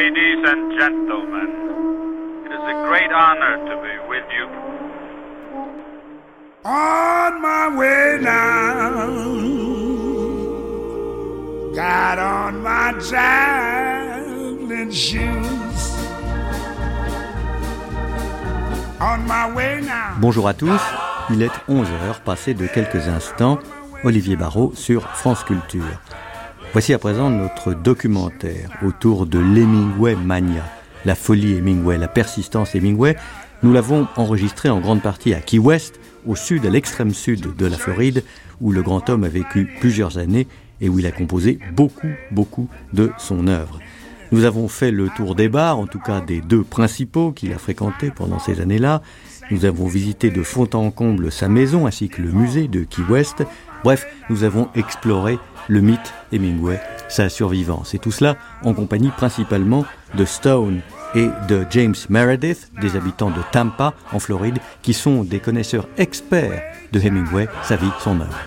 Ladies and gentlemen, it is a great honor to be with you. On my way now, got on my traveling shoes. On my way now. Bonjour à tous, il est 11h, passé de quelques instants, Olivier Barrault sur France Culture. Voici à présent notre documentaire autour de l'Hemingway Mania, la folie Hemingway, la persistance Hemingway. Nous l'avons enregistré en grande partie à Key West, au sud, à l'extrême sud de la Floride, où le grand homme a vécu plusieurs années et où il a composé beaucoup, beaucoup de son œuvre. Nous avons fait le tour des bars, en tout cas des deux principaux qu'il a fréquentés pendant ces années-là. Nous avons visité de fond en comble sa maison ainsi que le musée de Key West. Bref, nous avons exploré le mythe Hemingway, sa survivance. Et tout cela en compagnie principalement de Stone et de James Meredith, des habitants de Tampa, en Floride, qui sont des connaisseurs experts de Hemingway, sa vie, son œuvre.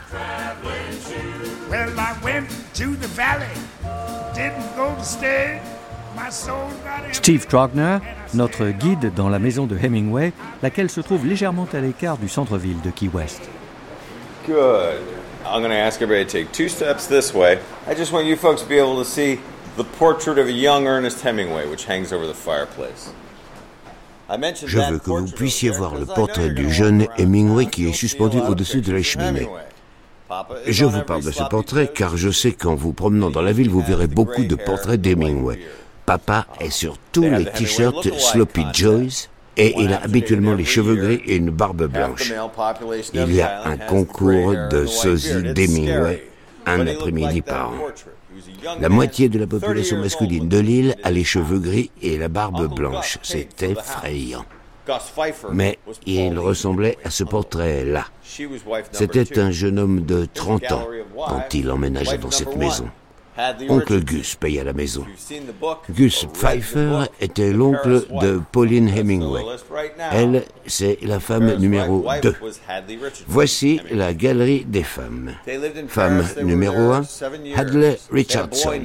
Well, I went to the valley, didn't go to stay. My soul got empty. Steve Trogner, notre guide dans la maison de Hemingway, laquelle se trouve légèrement à l'écart du centre-ville de Key West. Good. I'm going to ask everybody to take two steps this way. I just want you folks to be able to see the portrait of a young Ernest Hemingway, which hangs over the fireplace. I mentioned Je veux que vous puissiez voir le portrait du jeune. Hemingway qui est suspendu au-dessus de la cheminée. Je vous parle de ce portrait car je sais qu'en vous promenant dans la ville, vous verrez beaucoup de portraits d'Hemingway. Papa est sur tous les t-shirts Sloppy Joyce et il a habituellement les cheveux gris et une barbe blanche. Il y a un concours de sosie d'Hemingway un après-midi par an. La moitié de la population masculine de l'île a les cheveux gris et la barbe blanche. C'est effrayant. Mais il ressemblait à ce portrait-là. C'était un jeune homme de 30 ans quand il emménageait dans cette maison. Oncle Gus paya la maison. Gus Pfeiffer était l'oncle de Pauline Hemingway. Elle, c'est la femme numéro 2. Voici la galerie des femmes. Femme numéro 1, Hadley Richardson.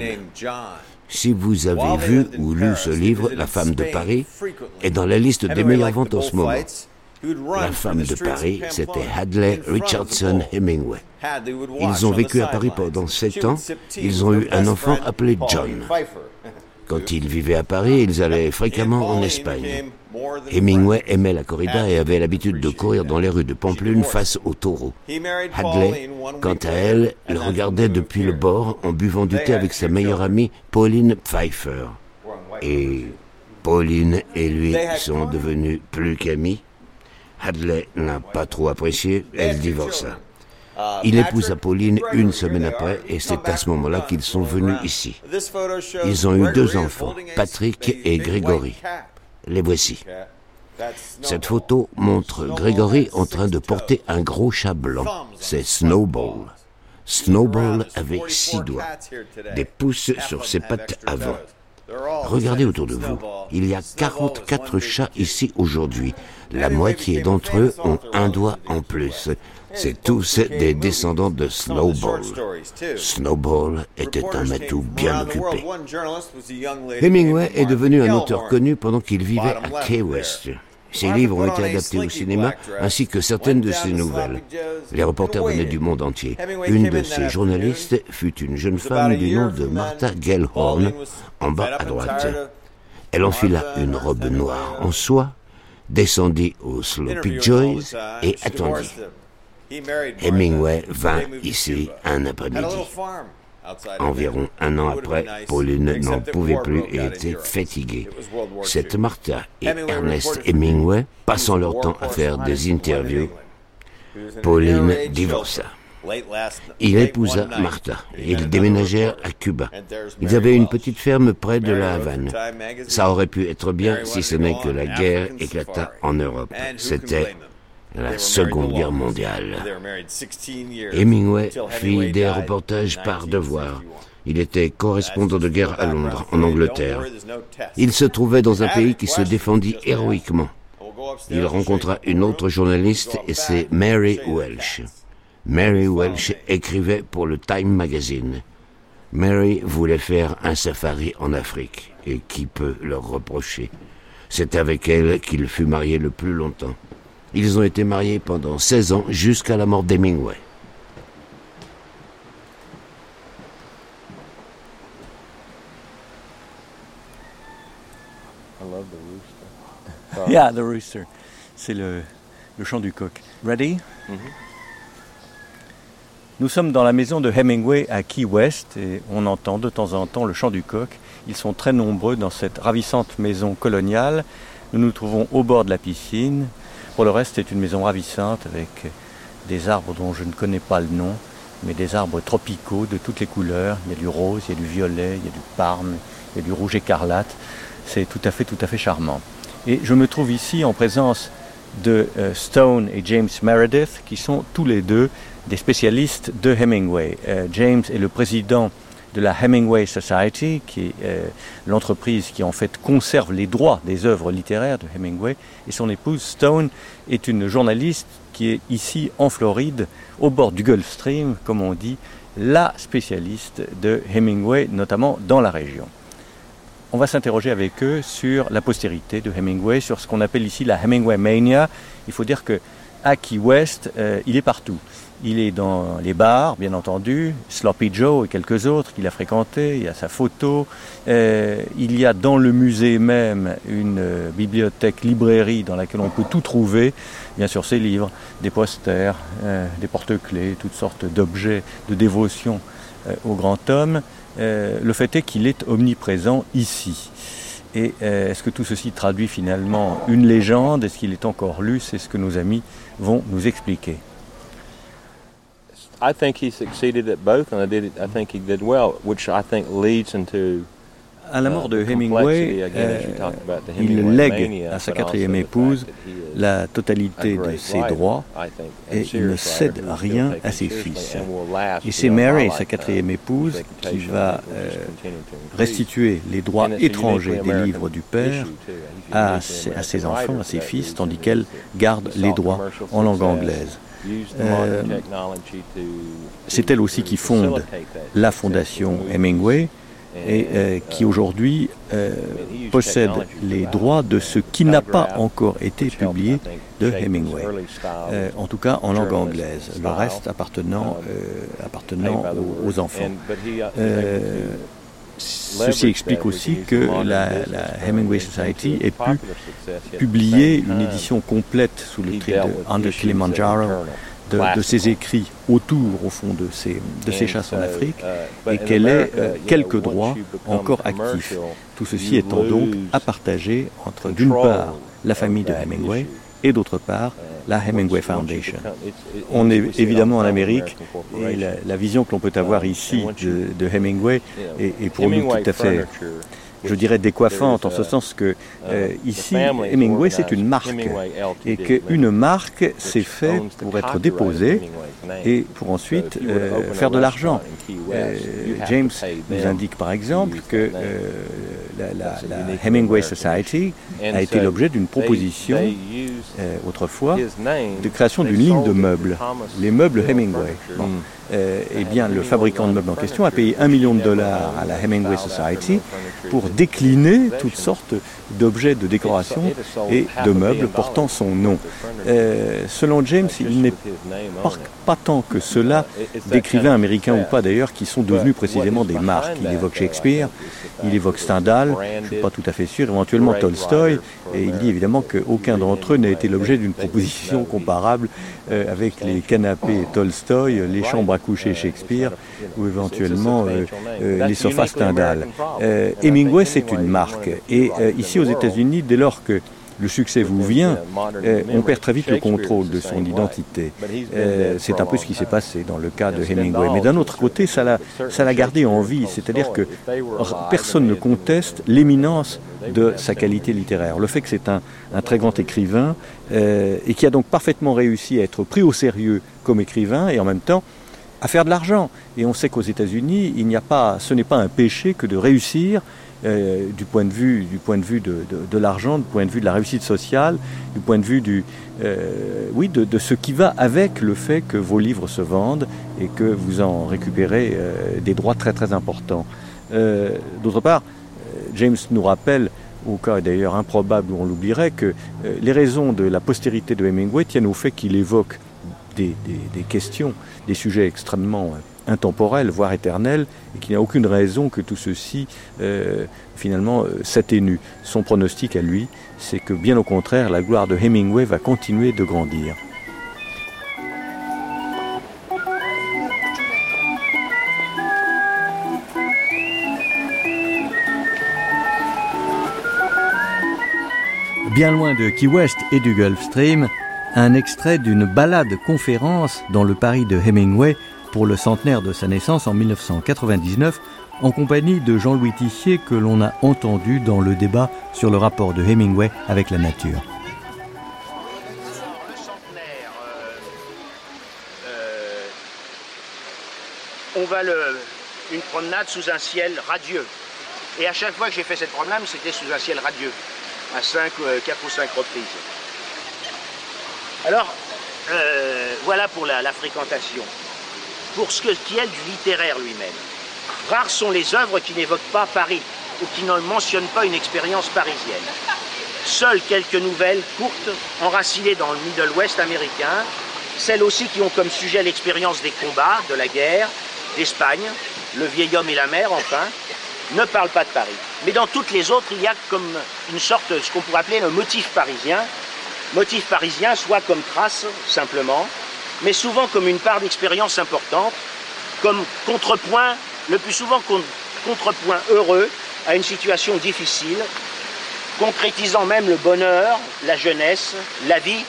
Si vous avez vu ou lu ce livre, La femme de Paris est dans la liste des meilleures ventes en ce moment. La femme de Paris, c'était Hadley Richardson Hemingway. Ils ont vécu à Paris pendant sept ans. Ils ont eu un enfant appelé John. Quand ils vivaient à Paris, ils allaient fréquemment en Espagne. Hemingway aimait la corrida et avait l'habitude de courir dans les rues de Pamplune face aux taureaux. Hadley, quant à elle, le regardait depuis le bord en buvant du thé avec sa meilleure amie Pauline Pfeiffer. Et Pauline et lui sont devenus plus qu'amis. Hadley n'a pas trop apprécié, elle divorça. Il épousa Pauline une semaine après et c'est à ce moment-là qu'ils sont venus ici. Ils ont eu deux enfants, Patrick et Grégory. Les voici. Cette photo montre Grégory en train de porter un gros chat blanc. C'est Snowball. Snowball avait six doigts, des pouces sur ses pattes avant. Regardez autour de vous. Il y a 44 chats ici aujourd'hui. La moitié d'entre eux ont un doigt en plus. C'est tous des descendants de Snowball. Snowball était un matou bien occupé. Hemingway est devenu un auteur connu pendant qu'il vivait à Key West. Ses livres ont été adaptés au cinéma, ainsi que certaines de ses nouvelles. Les reporters venaient du monde entier. Une de ces journalistes fut une jeune femme du nom de Martha Gellhorn, en bas à droite. Elle enfila une robe noire en soie, descendit au Sloppy Joyce et attendit. Hemingway vint ici un après-midi. Environ un an après, Pauline n'en pouvait plus et était fatiguée. Cette Martha et Ernest Hemingway, passant leur temps à faire des interviews, Pauline divorça. Il épousa Martha. Et ils déménagèrent à Cuba. Ils avaient une petite ferme près de la Havane. Ça aurait pu être bien si ce n'est que la guerre éclata en Europe. C'était la Seconde Guerre mondiale. Hemingway fit des reportages par devoir. Il était correspondant de guerre à Londres, en Angleterre. Il se trouvait dans un pays qui se défendit héroïquement. Il rencontra une autre journaliste et c'est Mary Welsh. Mary Welsh écrivait pour le Time Magazine. Mary voulait faire un safari en Afrique, et qui peut leur reprocher? C'est avec elle qu'il fut marié le plus longtemps. Ils ont été mariés pendant 16 ans jusqu'à la mort d'Hemingway. Yeah, the rooster. C'est le, le chant du coq. Ready? Mm-hmm. Nous sommes dans la maison de Hemingway à Key West et on entend de temps en temps le chant du coq. Ils sont très nombreux dans cette ravissante maison coloniale. Nous nous trouvons au bord de la piscine. Pour le reste, c'est une maison ravissante avec des arbres dont je ne connais pas le nom, mais des arbres tropicaux de toutes les couleurs. Il y a du rose, il y a du violet, il y a du parme, il y a du rouge écarlate. C'est tout à fait, tout à fait charmant. Et je me trouve ici en présence de euh, Stone et James Meredith, qui sont tous les deux des spécialistes de Hemingway. Euh, James est le président de la Hemingway Society, qui est euh, l'entreprise qui en fait conserve les droits des œuvres littéraires de Hemingway, et son épouse Stone est une journaliste qui est ici en Floride, au bord du Gulf Stream, comme on dit, la spécialiste de Hemingway, notamment dans la région on va s'interroger avec eux sur la postérité de Hemingway, sur ce qu'on appelle ici la Hemingway Mania. Il faut dire que à Key West, euh, il est partout. Il est dans les bars, bien entendu, Sloppy Joe et quelques autres qu'il a fréquentés, il y a sa photo. Euh, il y a dans le musée même une euh, bibliothèque, librairie dans laquelle on peut tout trouver, bien sûr ses livres, des posters, des porte-clés, toutes sortes d'objets de dévotion au grand homme. Euh, le fait est qu'il est omniprésent ici. Et euh, est-ce que tout ceci traduit finalement une légende? Est-ce qu'il est encore lu? C'est ce que nos amis vont nous expliquer. I think he succeeded at both, and I, did, I think he did well, which I think leads into à la mort de Hemingway, euh, il lègue à sa quatrième épouse la totalité de ses droits et il ne cède rien à ses fils. Et c'est Mary, sa quatrième épouse, qui va euh, restituer les droits étrangers des livres du père à ses, enfants, à ses fils, tandis qu'elle garde les droits en langue anglaise. Euh, c'est elle aussi qui fonde la fondation Hemingway, et euh, qui aujourd'hui euh, possède les droits de ce qui n'a pas encore été publié de Hemingway, euh, en tout cas en langue anglaise, le reste appartenant, appartenant aux, enfants. Ceci explique aussi que la, Hemingway Society ait pu publier une édition complète sous le titre de Under Kilimanjaro de, ses écrits autour, au fond, de ses, de ses chasses en Afrique, et qu'elle ait euh, quelques droits encore actifs. Tout ceci étant donc à partager entre, d'une part, la famille de Hemingway et d'autre part, la Hemingway Foundation. On est évidemment en Amérique et la, vision que l'on peut avoir ici de, Hemingway est, pour nous tout à fait je dirais, décoiffante, en ce sens que euh, ici, Hemingway, c'est une marque, et qu'une marque, c'est fait pour être déposée et pour ensuite euh, faire de l'argent. Euh, James nous indique par exemple que la, Hemingway Society a été l'objet d'une proposition autrefois de création d'une ligne de meubles, les meubles Hemingway. Euh, eh bien, le fabricant de meubles en question a payé un million de dollars à la Hemingway Society pour décliner toutes sortes d'objets de décoration et de meubles portant son nom. Euh, selon James, il n'est pas, tant que cela d'écrivains américains ou pas d'ailleurs qui sont devenus précisément des marques. Il évoque Shakespeare, il évoque Stendhal, je ne suis pas tout à fait sûr, éventuellement Tolstoy, et il dit évidemment qu'aucun d'entre eux n'a été l'objet d'une proposition comparable euh, avec les canapés Tolstoy, les chambres à coucher Shakespeare ou éventuellement euh, euh, les sofas Stendhal. Hemingway, c'est une marque. Et ici aux États-Unis, dès lors que le succès vous vient, euh, on perd très vite le contrôle de son identité. Euh, c'est un peu ce qui s'est passé dans le cas de Hemingway. Mais d'un autre côté, ça l'a gardé en vie, c'est-à-dire que personne ne conteste l'éminence de sa qualité littéraire. Le fait que c'est un, très grand écrivain euh, et qui a donc parfaitement réussi à être pris au sérieux comme écrivain et en même temps à faire de l'argent. Et on sait qu'aux États-Unis, il n'y a pas, ce n'est pas un péché que de réussir euh, du point de vue, du point de, vue de, de, l'argent, du point de vue de la réussite sociale, du point de vue du, euh, oui, de, de, ce qui va avec le fait que vos livres se vendent et que vous en récupérez euh, des droits très très importants. D'autre part, James nous rappelle, au cas d'ailleurs improbable où on l'oublierait, que les raisons de la postérité de Hemingway tiennent au fait qu'il évoque des, questions, des sujets extrêmement intemporel, voire éternel, et qu'il n'y a aucune raison que tout ceci euh, finalement euh, s'atténue. Son pronostic à lui, c'est que bien au contraire, la gloire de Hemingway va continuer de grandir. Bien loin de Key West et du Gulf Stream, un extrait d'une balade conférence dans le Paris de Hemingway pour le centenaire de sa naissance en 1999 en compagnie de Jean-Louis Tissier que l'on a entendu dans le débat sur le rapport de Hemingway avec la nature. on va le, une promenade sous un ciel radieux. Et à chaque fois que j'ai fait cette promenade, c'était sous un ciel radieux, à 5, euh, 4 ou 5 reprises. Alors, euh, voilà pour la, fréquentation pour ce qui est du littéraire lui-même. Rares sont les œuvres qui n'évoquent pas Paris ou qui ne mentionnent pas une expérience parisienne. Seules quelques nouvelles courtes, enracinées dans le Middle West américain, celles aussi qui ont comme sujet l'expérience des combats, de la guerre, d'Espagne, le vieil homme et la mer, enfin, ne parlent pas de Paris. Mais dans toutes les autres, il y a comme une sorte, ce qu'on pourrait appeler le motif parisien, motif parisien soit comme trace, simplement, mais souvent comme une part d'expérience importante, comme contrepoint, le plus souvent contrepoint heureux à une situation difficile, concrétisant même le bonheur, la jeunesse, la vie,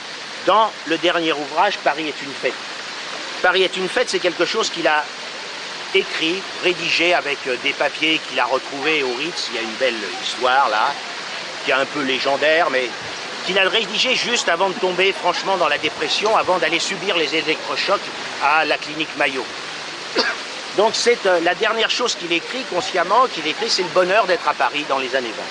dans le dernier ouvrage, Paris est une fête. Paris est une fête, c'est quelque chose qu'il a écrit, rédigé avec euh, des papiers qu'il a retrouvés au Ritz. Il y a une belle histoire là, qui est un peu légendaire, mais qu'il a rédigé juste avant de tomber franchement dans la dépression, avant d'aller subir les électrochocs à la clinique Maillot. Donc c'est euh, la dernière chose qu'il écrit consciemment, qu'il écrit, c'est le bonheur d'être à Paris dans les années 20.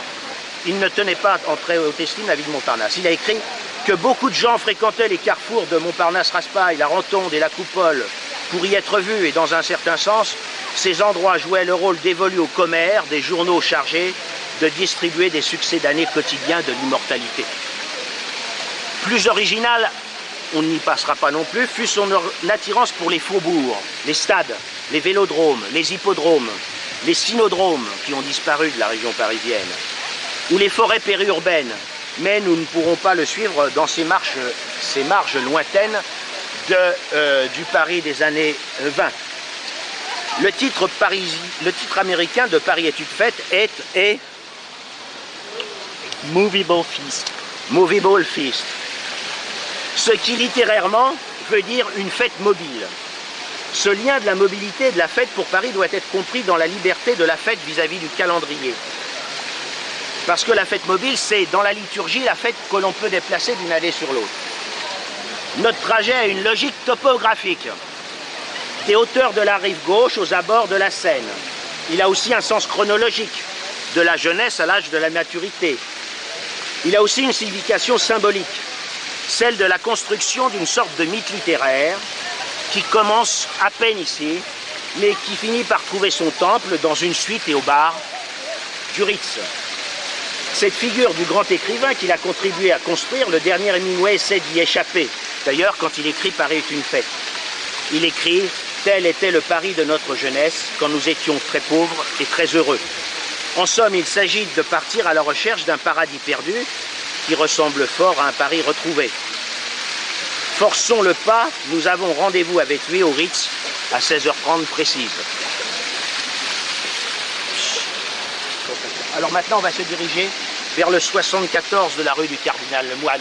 Il ne tenait pas en très haute estime la ville de Montparnasse. Il a écrit que beaucoup de gens fréquentaient les carrefours de Montparnasse-Raspail, la Rentonde et la Coupole pour y être vus, et dans un certain sens, ces endroits jouaient le rôle dévolu aux commères, des journaux chargés de distribuer des succès d'années quotidiens de l'immortalité. Plus original, on n'y passera pas non plus, fut son attirance pour les faubourgs, les stades, les vélodromes, les hippodromes, les synodromes qui ont disparu de la région parisienne, ou les forêts périurbaines. Mais nous ne pourrons pas le suivre dans ces marches, ces marges lointaines de, euh, du Paris des années 20. Le titre, Paris, le titre américain de Paris est une fête est, est Movable Feast. Movable Feast. Ce qui littérairement veut dire une fête mobile. Ce lien de la mobilité et de la fête pour Paris doit être compris dans la liberté de la fête vis-à-vis -vis du calendrier. Parce que la fête mobile, c'est dans la liturgie la fête que l'on peut déplacer d'une année sur l'autre. Notre trajet a une logique topographique. Des hauteurs de la rive gauche aux abords de la Seine. Il a aussi un sens chronologique, de la jeunesse à l'âge de la maturité. Il a aussi une signification symbolique, celle de la construction d'une sorte de mythe littéraire qui commence à peine ici, mais qui finit par trouver son temple dans une suite et au bar du Ritz. Cette figure du grand écrivain qu'il a contribué à construire, le dernier Hemingway essaie d'y échapper. D'ailleurs, quand il écrit Paris est une fête, il écrit Tel était le Paris de notre jeunesse quand nous étions très pauvres et très heureux. En somme, il s'agit de partir à la recherche d'un paradis perdu qui ressemble fort à un Paris retrouvé. Forçons le pas, nous avons rendez-vous avec lui au Ritz à 16h30 précise. Alors maintenant, on va se diriger vers le 74 de la rue du Cardinal Lemoine.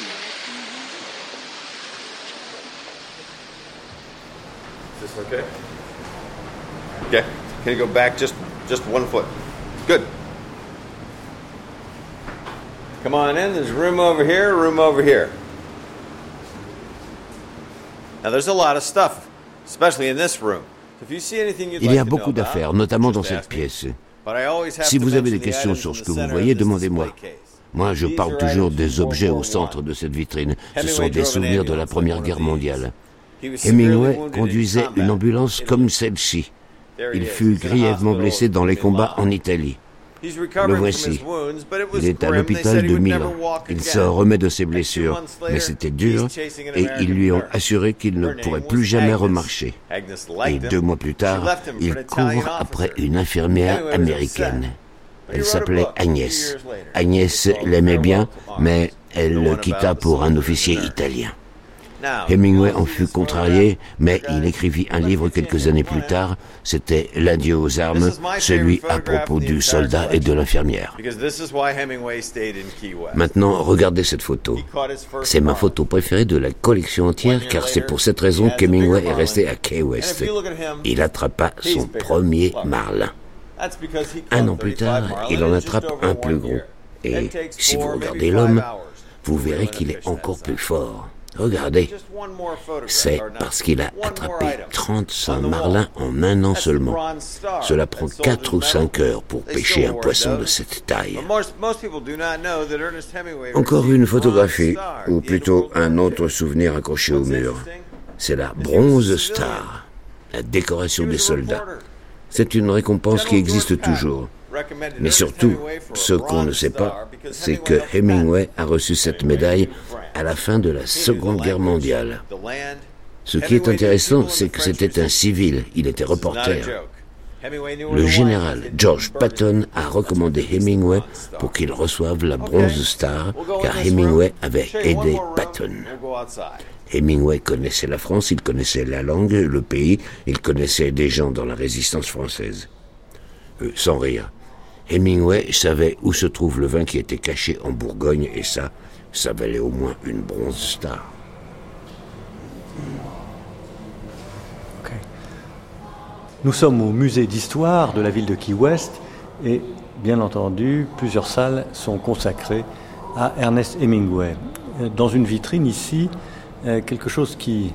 Is this? Good. Come on in. There's room over here, room over here. Now there's a lot of stuff, especially in this room. Il y a beaucoup d'affaires, notamment dans cette pièce. Si vous avez des questions sur ce que vous voyez, demandez-moi. Moi, je parle toujours des objets au centre de cette vitrine. Ce sont des souvenirs de la Première Guerre mondiale. Hemingway conduisait une ambulance comme celle-ci. Il fut grièvement blessé dans les combats en Italie. Le voici. Il est à l'hôpital de Milan. Il se remet de ses blessures, mais c'était dur et ils lui ont assuré qu'il ne pourrait plus jamais remarcher. Et deux mois plus tard, il court après une infirmière américaine. Elle s'appelait Agnès. Agnès l'aimait bien, mais elle le quitta pour un officier italien. Hemingway en fut contrarié, mais il écrivit un livre quelques années plus tard. C'était L'adieu aux armes, celui à propos du soldat et de l'infirmière. Maintenant, regardez cette photo. C'est ma photo préférée de la collection entière, car c'est pour cette raison qu'Hemingway est resté à Key West. Il attrapa son premier marlin. Un an plus tard, il en attrape un plus gros. Et si vous regardez l'homme, vous verrez qu'il est encore plus fort. Regardez, c'est parce qu'il a attrapé 35 marlins en un an seulement. Cela prend 4 ou 5 heures pour pêcher un poisson de cette taille. Encore une photographie, ou plutôt un autre souvenir accroché au mur. C'est la Bronze Star, la décoration des soldats. C'est une récompense qui existe toujours. Mais surtout, ce qu'on ne sait pas, c'est que Hemingway a reçu cette médaille à la fin de la Seconde Guerre mondiale. Ce qui est intéressant, c'est que c'était un civil, il était reporter. Le général George Patton a recommandé Hemingway pour qu'il reçoive la Bronze Star, car Hemingway avait aidé Patton. Hemingway connaissait la France, il connaissait la langue, le pays, il connaissait des gens dans la résistance française. Euh, sans rire. Hemingway savait où se trouve le vin qui était caché en Bourgogne, et ça, ça valait au moins une bronze star. Nous sommes au musée d'histoire de la ville de Key West et bien entendu, plusieurs salles sont consacrées à Ernest Hemingway. Dans une vitrine ici, euh, quelque chose qui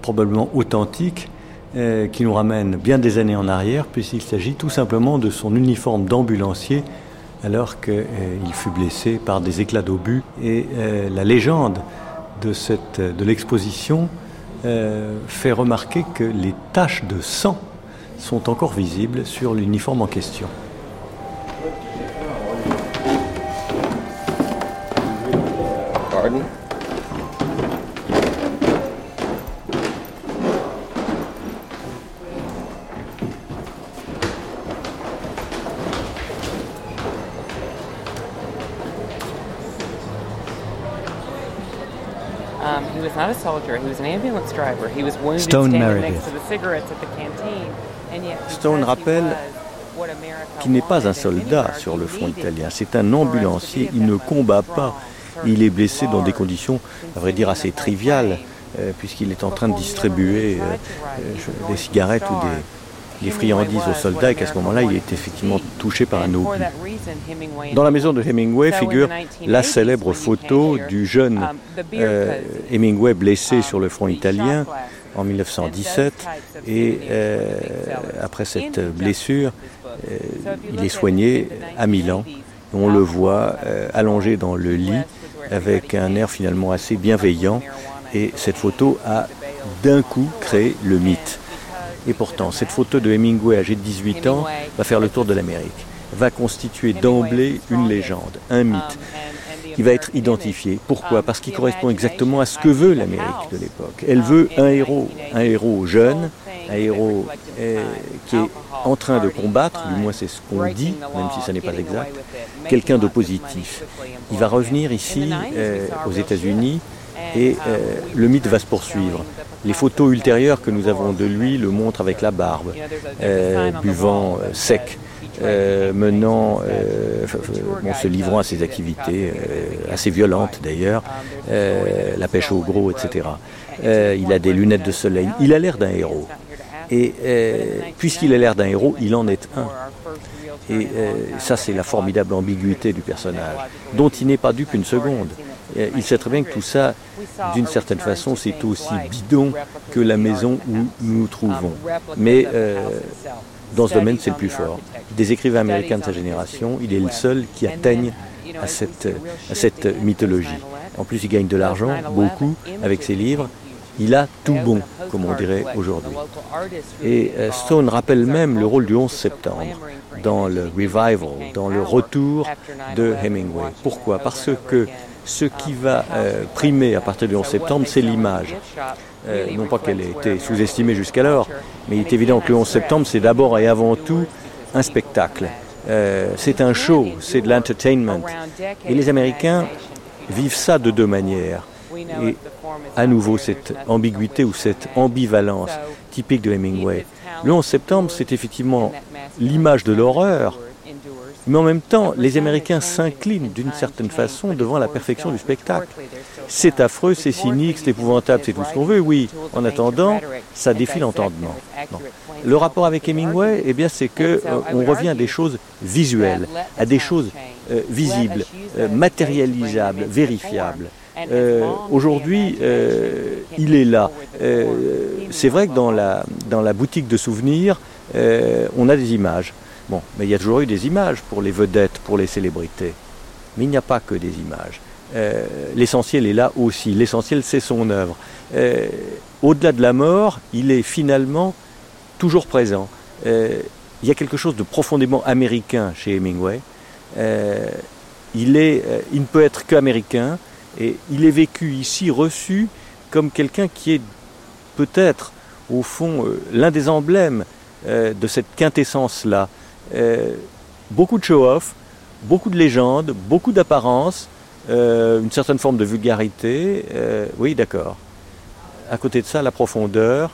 probablement authentique, euh, qui nous ramène bien des années en arrière, puisqu'il s'agit tout simplement de son uniforme d'ambulancier alors qu'il fut blessé par des éclats d'obus. Et euh, la légende de, cette, de l'exposition euh, fait remarquer que les taches de sang sont encore visibles sur l'uniforme en question. Stone Meredith. Stone rappelle qu'il n'est pas un soldat sur le front italien, c'est un ambulancier, il ne combat pas, il est blessé dans des conditions, à vrai dire, assez triviales, euh, puisqu'il est en train de distribuer euh, euh, des cigarettes ou des, les friandises aux soldats et qu'à ce moment-là, il est effectivement touché par un obus. Dans la maison de Hemingway figure la célèbre photo du jeune euh, Hemingway blessé sur le front italien en 1917 et euh, après cette blessure, euh, il est soigné à Milan. On le voit allongé dans le lit avec un air finalement assez bienveillant et cette photo a d'un coup créé le mythe. Et pourtant, cette photo de Hemingway âgé de 18 ans va faire le tour de l'Amérique, va constituer d'emblée une légende, un mythe qui va être identifié. Pourquoi? Parce qu'il correspond exactement à ce que veut l'Amérique de l'époque. Elle veut un héros, un héros jeune, un héros euh, qui est en train de combattre, du moins c'est ce qu'on dit, même si ça n'est pas exact, quelqu'un de positif. Il va revenir ici euh, aux États-Unis et euh, le mythe va se poursuivre. Les photos ultérieures que nous avons de lui le montrent avec la barbe, euh, buvant euh, sec, menant, se livrant à ses activités assez violentes d'ailleurs, la pêche au gros, etc. il a des lunettes de soleil. Il a l'air d'un héros. Et puisqu'il a l'air d'un héros, il en est un. Et ça, c'est la formidable ambiguïté du personnage, dont il n'est pas dupe une seconde. Il sait très bien que tout ça, d'une certaine façon, c'est aussi bidon que la maison où nous nous trouvons. Mais dans ce domaine, c'est le plus fort. Des écrivains américains de sa génération, il est le seul qui atteigne à cette, à cette mythologie. En plus, il gagne de l'argent, beaucoup, avec ses livres. Il a tout bon, comme on dirait aujourd'hui. Et euh, Stone rappelle même le rôle du 11 septembre dans le revival, dans le retour de Hemingway. Pourquoi? Parce que ce qui va euh, primer à partir du 11 septembre, c'est l'image. Euh, non pas qu'elle ait été sous-estimée jusqu'alors, mais il est évident que le 11 septembre, c'est d'abord et avant tout un spectacle. c'est un show, c'est de l'entertainment. Et les Américains vivent ça de deux manières. Et à nouveau, cette ambiguïté ou cette ambivalence typique de Hemingway. Le 11 septembre, c'est effectivement l'image de l'horreur, mais en même temps, les Américains s'inclinent d'une certaine façon devant la perfection du spectacle. C'est affreux, c'est cynique, c'est épouvantable, c'est tout ce qu'on veut, oui. En attendant, ça défie l'entendement. Le rapport avec Hemingway, eh bien, c'est que euh, revient à des choses visuelles, à des choses euh, visibles, euh, matérialisables, vérifiables. Aujourd'hui, il est là. c'est vrai que dans la, dans la boutique de souvenirs, on a des images. Bon, mais il y a toujours eu des images pour les vedettes, pour les célébrités. Mais il n'y a pas que des images. Euh, l'essentiel est là aussi. L'essentiel, c'est son œuvre. Euh, au-delà de la mort, il est finalement toujours présent. Euh, il y a quelque chose de profondément américain chez Hemingway. il, est, il ne peut être qu'américain et il est vécu ici, reçu comme quelqu'un qui est peut-être, au fond, l'un des emblèmes de cette quintessence-là. Euh, beaucoup de show-off, beaucoup de légendes, beaucoup d'apparence, euh, une certaine forme de vulgarité. Euh, oui, d'accord. À côté de ça, la profondeur,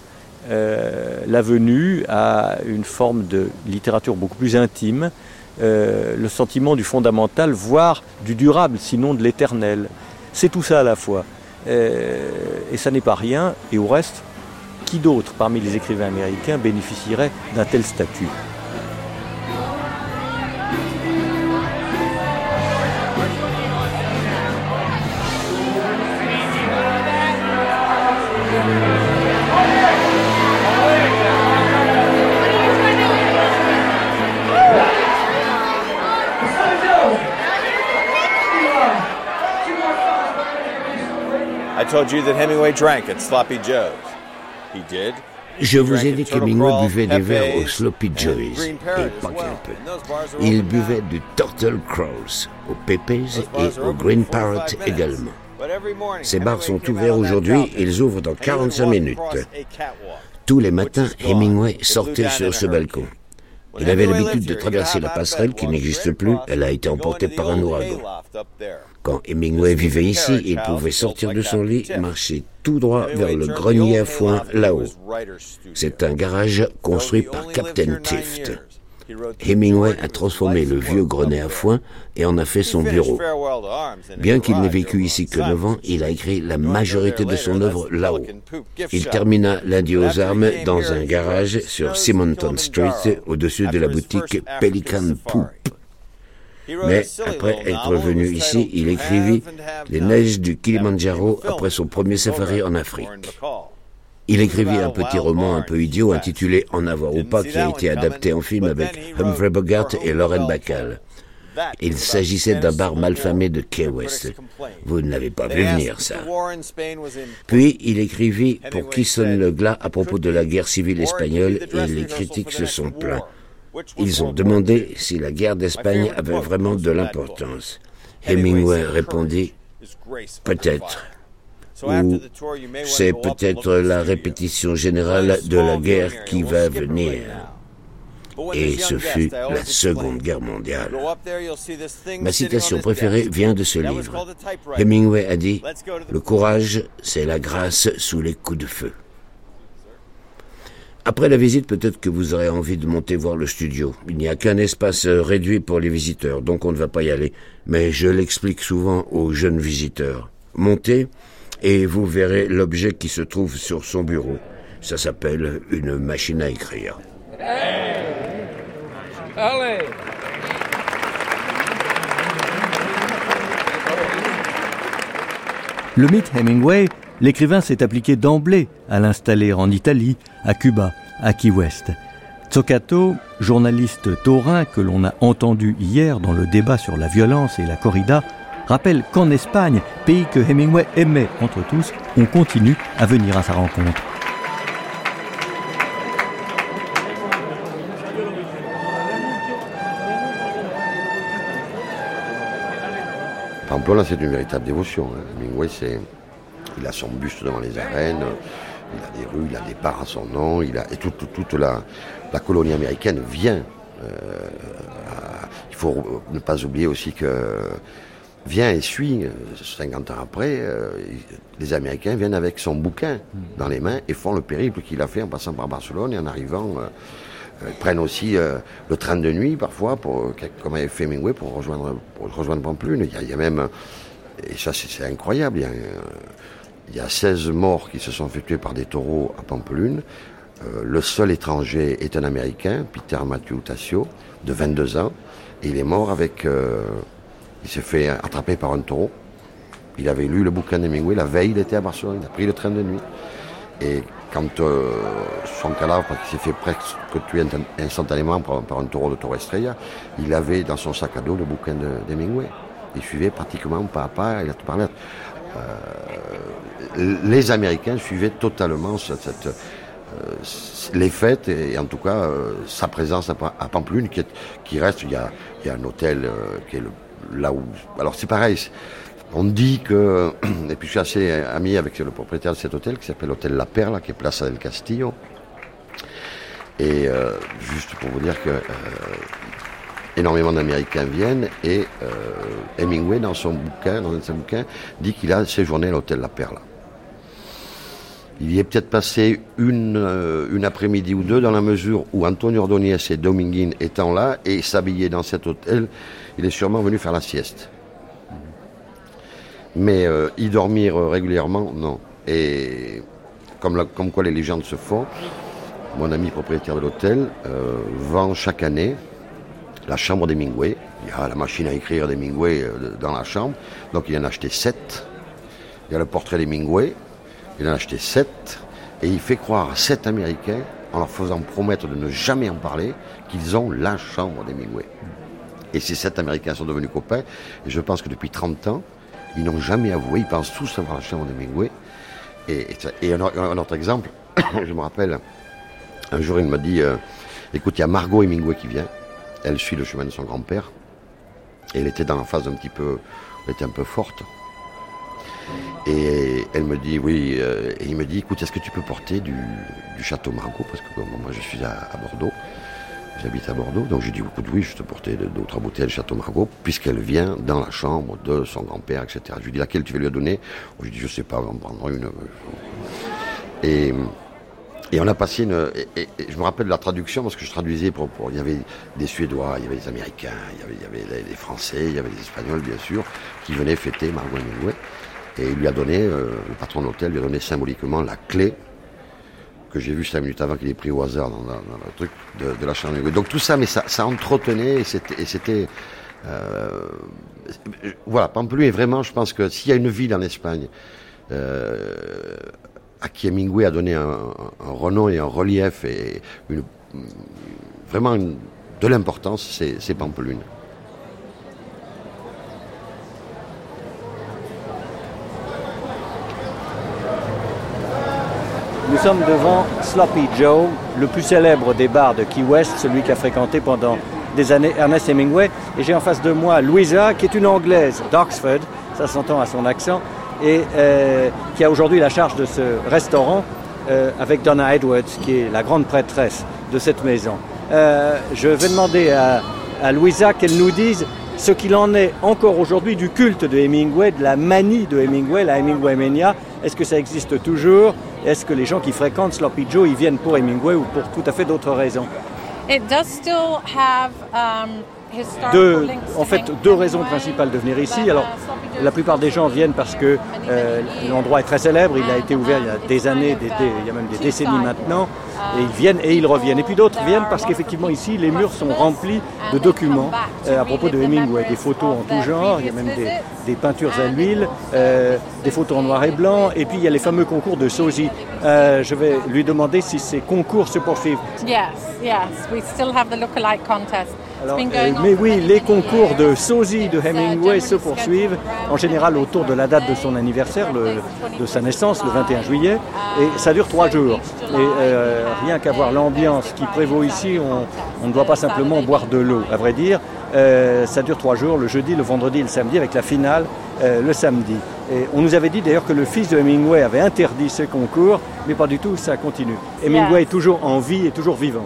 la venue à une forme de littérature beaucoup plus intime, le sentiment du fondamental, voire du durable, sinon de l'éternel. C'est tout ça à la fois. et ça n'est pas rien. Et au reste, qui d'autre parmi les écrivains américains bénéficierait d'un tel statut? Je vous ai dit qu'Hemingway buvait des verres au Sloppy Joe's, et pas qu'un peu. Il buvait du Turtle Crows, au Pepe's et au Green Parrot également. Ces bars sont ouverts aujourd'hui, ils ouvrent dans 45 minutes. Tous les matins, Hemingway sortait sur ce balcon. Il avait l'habitude de traverser la passerelle qui n'existe plus, elle a été emportée par un ouragan. Quand Hemingway vivait ici, il pouvait sortir de son lit, marcher tout droit vers le grenier à foin là-haut. C'est un garage construit par Captain Tift. Hemingway a transformé le vieux grenier à foin et en a fait son bureau. Bien qu'il n'ait vécu ici que 9 ans, il a écrit la majorité de son œuvre là-haut. Il termina lundi aux armes dans un garage sur Simonton Street, au-dessus de la boutique Pelican Poop. Mais après être venu ici, il écrivit Les neiges du Kilimanjaro après son premier safari en Afrique. Il écrivit un petit roman un peu idiot intitulé En avoir ou pas qui a été adapté en film avec Humphrey Bogart et Lauren Bacall. Il s'agissait d'un bar malfamé de Key West. Vous ne l'avez pas vu venir, ça. Puis il écrivit pour qui sonne le glas à propos de la guerre civile espagnole et les critiques se sont plaints. Ils ont demandé si la guerre d'Espagne avait vraiment de l'importance. Hemingway répondit Peut-être ou c'est peut-être la répétition générale de la guerre qui va venir. Et ce fut la Seconde Guerre mondiale. Ma citation préférée vient de ce livre. Hemingway a dit ⁇ Le courage, c'est la grâce sous les coups de feu ⁇ après la visite, peut-être que vous aurez envie de monter voir le studio. Il n'y a qu'un espace réduit pour les visiteurs, donc on ne va pas y aller. Mais je l'explique souvent aux jeunes visiteurs. Montez, et vous verrez l'objet qui se trouve sur son bureau. Ça s'appelle une machine à écrire. Allez Le mythe Hemingway, l'écrivain s'est appliqué d'emblée à l'installer en Italie, à Cuba, à Key West. Zoccato, journaliste taurin que l'on a entendu hier dans le débat sur la violence et la corrida, rappelle qu'en Espagne, pays que Hemingway aimait entre tous, on continue à venir à sa rencontre. Pamplona, c'est une véritable dévotion. Hein. Hemingway, il a son buste devant les arènes, il a des rues, il a des bars à son nom, il a, et toute, toute la, la, colonie américaine vient. Euh, il faut ne pas oublier aussi que vient et suit, 50 ans après, euh, les Américains viennent avec son bouquin dans les mains et font le périple qu'il a fait en passant par Barcelone et en arrivant. Euh, ils prennent aussi le train de nuit parfois, pour, comme avait fait Hemingway, pour rejoindre, pour rejoindre Pamplune. Il y, a, il y a même, et ça c'est incroyable, il y a il y a 16 morts qui se sont effectués par des taureaux à Pampelune. Euh, le seul étranger est un Américain, Peter Matthew Tassio, de 22 ans. Et il est mort avec... Euh, il s'est fait attraper par un taureau. Il avait lu le bouquin d'Hemingway. La veille, il était à Barcelone. Il a pris le train de nuit. Et quand euh, son cadavre, qui s'est fait presque tuer instantanément par, un taureau de Torre Estrella, il avait dans son sac à dos le bouquin d'Hemingway. Il suivait pratiquement pas à pas, il a tout parlé. Euh, les Américains suivaient totalement euh, les fêtes et, en tout cas euh, sa présence à, Pamplune qui, reste. Il y a, un hôtel qui est là où. Alors c'est pareil. On dit que, et puis je suis assez ami avec le propriétaire de cet hôtel qui s'appelle l'hôtel La Perla, qui est place del Castillo. Et juste pour vous dire que énormément d'Américains viennent et euh, Hemingway, dans son bouquin, dans un de ses bouquins, dit qu'il a séjourné à l'hôtel La Perla. Il y est peut-être passé une, euh, après-midi ou deux dans la mesure où Antonio Ordonez et Dominguin étant là et s'habillaient dans cet hôtel, il est sûrement venu faire la sieste. Mais euh, y dormir régulièrement, non. Et comme quoi les légendes se font, mon ami propriétaire de l'hôtel vend chaque année la chambre d'Hemingway. Il y a la machine à écrire d'Hemingway euh, dans la chambre. Donc il en a acheté sept. Il y a le portrait d'Hemingway. Il en a acheté sept. Et il fait croire à sept Américains, en leur faisant promettre de ne jamais en parler, qu'ils ont la chambre d'Hemingway. Et ces sept Américains sont devenus copains. Et je pense que depuis 30 ans, ils n'ont jamais avoué. Ils pensent tous avoir la chambre d'Hemingway. Et, et, un, autre exemple, je me rappelle, un jour il m'a dit, euh, écoute, il y a Margot Hemingway qui vient. Elle suit le chemin de son grand-père. Elle était dans la phase un petit peu, elle était un peu forte. Et elle me dit, oui, euh, et il me dit, écoute, est-ce que tu peux porter du, château Margaux Parce que moi, je suis à, Bordeaux. J'habite à Bordeaux. Donc j'ai dit, écoute, oui, je te porter d'autres bouteilles de château Margaux, puisqu'elle vient dans la chambre de son grand-père, etc. Je lui dis, laquelle tu veux lui donner? Je lui dis, je sais pas, on va en prendre une. Et et on a passé une. Et, je me rappelle de la traduction parce que je traduisais pour, Il y avait des Suédois, il y avait des Américains, il y avait, il y avait Français, il y avait les Espagnols, bien sûr, qui venaient fêter Margot Hemingway. Et il lui a donné, euh, le patron de l'hôtel lui a donné symboliquement la clé que j'ai vue cinq minutes avant qu'il ait pris au hasard dans, le truc de, la chambre Donc tout ça, mais ça, ça entretenait et c'était. Euh, voilà, Pampelune est vraiment, je pense que s'il y a une ville en Espagne euh, à qui Hemingway a donné un, renom et un relief et vraiment de l'importance, c'est Pampelune. Nous sommes devant Sloppy Joe, le plus célèbre des bars de Key West, celui qui a fréquenté pendant des années Ernest Hemingway. Et j'ai en face de moi Louisa, qui est une Anglaise d'Oxford, ça s'entend à son accent, et euh, qui a aujourd'hui la charge de ce restaurant euh, avec Donna Edwards, qui est la grande prêtresse de cette maison. Euh, je vais demander à, Louisa qu'elle nous dise ce qu'il en est encore aujourd'hui du culte de Hemingway, de la manie de Hemingway, la Hemingway Mania. Est-ce que ça existe toujours? Est-ce que les gens qui fréquentent Sloppy Joe, ils viennent pour Hemingway ou pour tout à fait d'autres raisons? Um, deux, en fait, deux raisons principales de venir ici. Alors, la plupart des gens viennent parce que euh, l'endroit est très célèbre. Il a été ouvert il y a des années, il y a même des décennies maintenant. Et ils viennent et ils reviennent. Et puis d'autres viennent parce qu'effectivement ici, les murs sont remplis de documents euh, à propos de Hemingway, des photos en tout genre, il y a même des, peintures à l'huile, euh, des photos en noir et blanc, et puis il y a les fameux concours de sosie. Je vais lui demander si ces concours se poursuivent. Yes, yes, we still have the lookalike contest. Euh, mais oui, les concours de sosie de Hemingway se poursuivent, en général autour de la date de son anniversaire, de sa naissance, le 21 juillet, et ça dure trois jours. Et euh, rien qu'à voir l'ambiance qui prévaut ici, on, ne doit pas simplement boire de l'eau, à vrai dire. Euh, ça dure trois jours, le jeudi, le vendredi et le samedi, avec la finale le samedi. Et on nous avait dit d'ailleurs que le fils de Hemingway avait interdit ce concours, mais pas du tout, ça continue. Hemingway est toujours en vie et toujours vivant.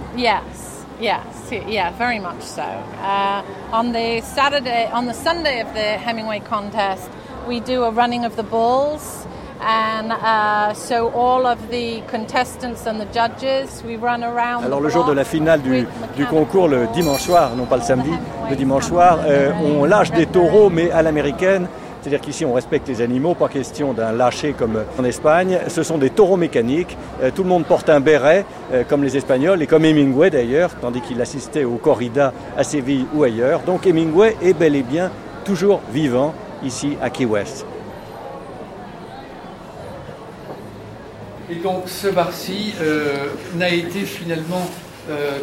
Yes, yeah, very much so. Uh, on the Saturday, on the Sunday of the Hemingway contest, we do a running of the bulls, and uh, so all of the contestants and the judges, we run around. Alors le jour de la finale du, du, concours, le dimanche soir, non pas le samedi, le dimanche soir, euh, on lâche des taureaux, mais à l'américaine. C'est-à-dire qu'ici, on respecte les animaux, pas question d'un lâcher comme en Espagne. Ce sont des taureaux mécaniques. Euh, tout le monde porte un béret, euh, comme les Espagnols, et comme Hemingway d'ailleurs, tandis qu'il assistait aux corridas à Séville ou ailleurs. Donc Hemingway est bel et bien toujours vivant ici à Key West. Et donc ce bar-ci euh, n'a été finalement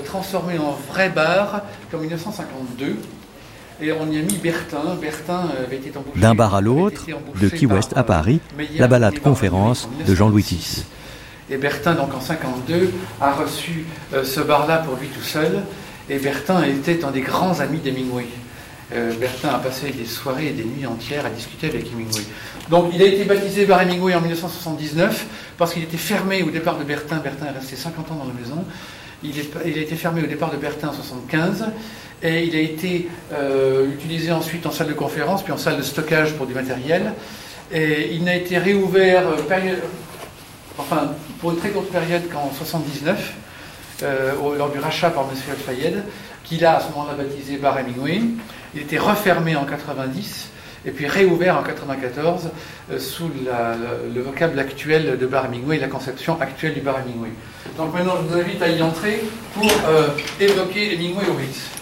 transformé en vrai bar qu'en 1952. Et on y a mis Bertin. Bertin euh, avait été embauché. D'un bar à l'autre, de Key West à Paris, la balade conférence de Jean-Louis Tisse. Et Bertin, donc en 52, a reçu euh, ce bar-là pour lui tout seul. Et Bertin était un des grands amis d'Hemingway. Euh, Bertin a passé des soirées et des nuits entières à discuter avec Hemingway. Donc il a été baptisé bar Hemingway en 1979 parce qu'il était fermé au départ de Bertin. Bertin est resté 50 ans dans la maison. Il, a été fermé au départ de Bertin en 1975 et il a été euh, utilisé ensuite en salle de conférence, puis en salle de stockage pour du matériel. Et il n'a été réouvert euh, enfin, pour une très courte période qu'en 1979, euh, lors du rachat par M. Al-Fayed, qu'il a à ce moment-là baptisé Bar Hemingway. Il était refermé en 90 et puis réouvert en 94 sous le vocable actuel de Bar Hemingway, la conception actuelle du Bar Hemingway. Donc maintenant, je vous invite à y entrer pour évoquer Hemingway au Ritz.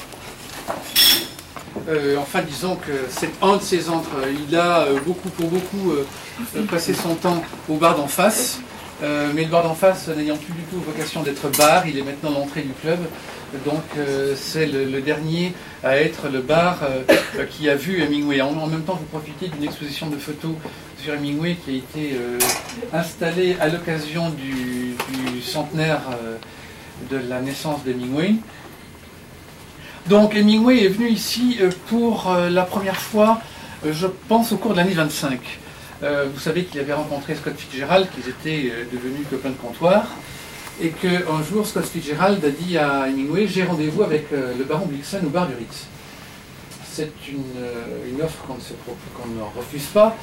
Euh, enfin, disons que c'est un de ses entres. Il a euh, beaucoup, pour beaucoup, euh, passé son temps au bar d'en face. mais le bar d'en face, n'ayant plus du tout vocation d'être bar, il est maintenant l'entrée du club. Donc c'est le, dernier à être le bar qui a vu Hemingway. En, même temps, vous profitez d'une exposition de photos sur Hemingway qui a été installée à l'occasion du, centenaire de la naissance d'Hemingway. Donc Hemingway est venu ici euh, pour euh, la première fois, euh, je pense, au cours de l'année 25. vous savez qu'il avait rencontré Scott Fitzgerald, qu'ils étaient devenus copains de comptoir, et qu'un jour, Scott Fitzgerald a dit à Hemingway J'ai rendez-vous avec le baron Blixen au bar du Ritz. C'est une, offre qu'on ne, refuse pas.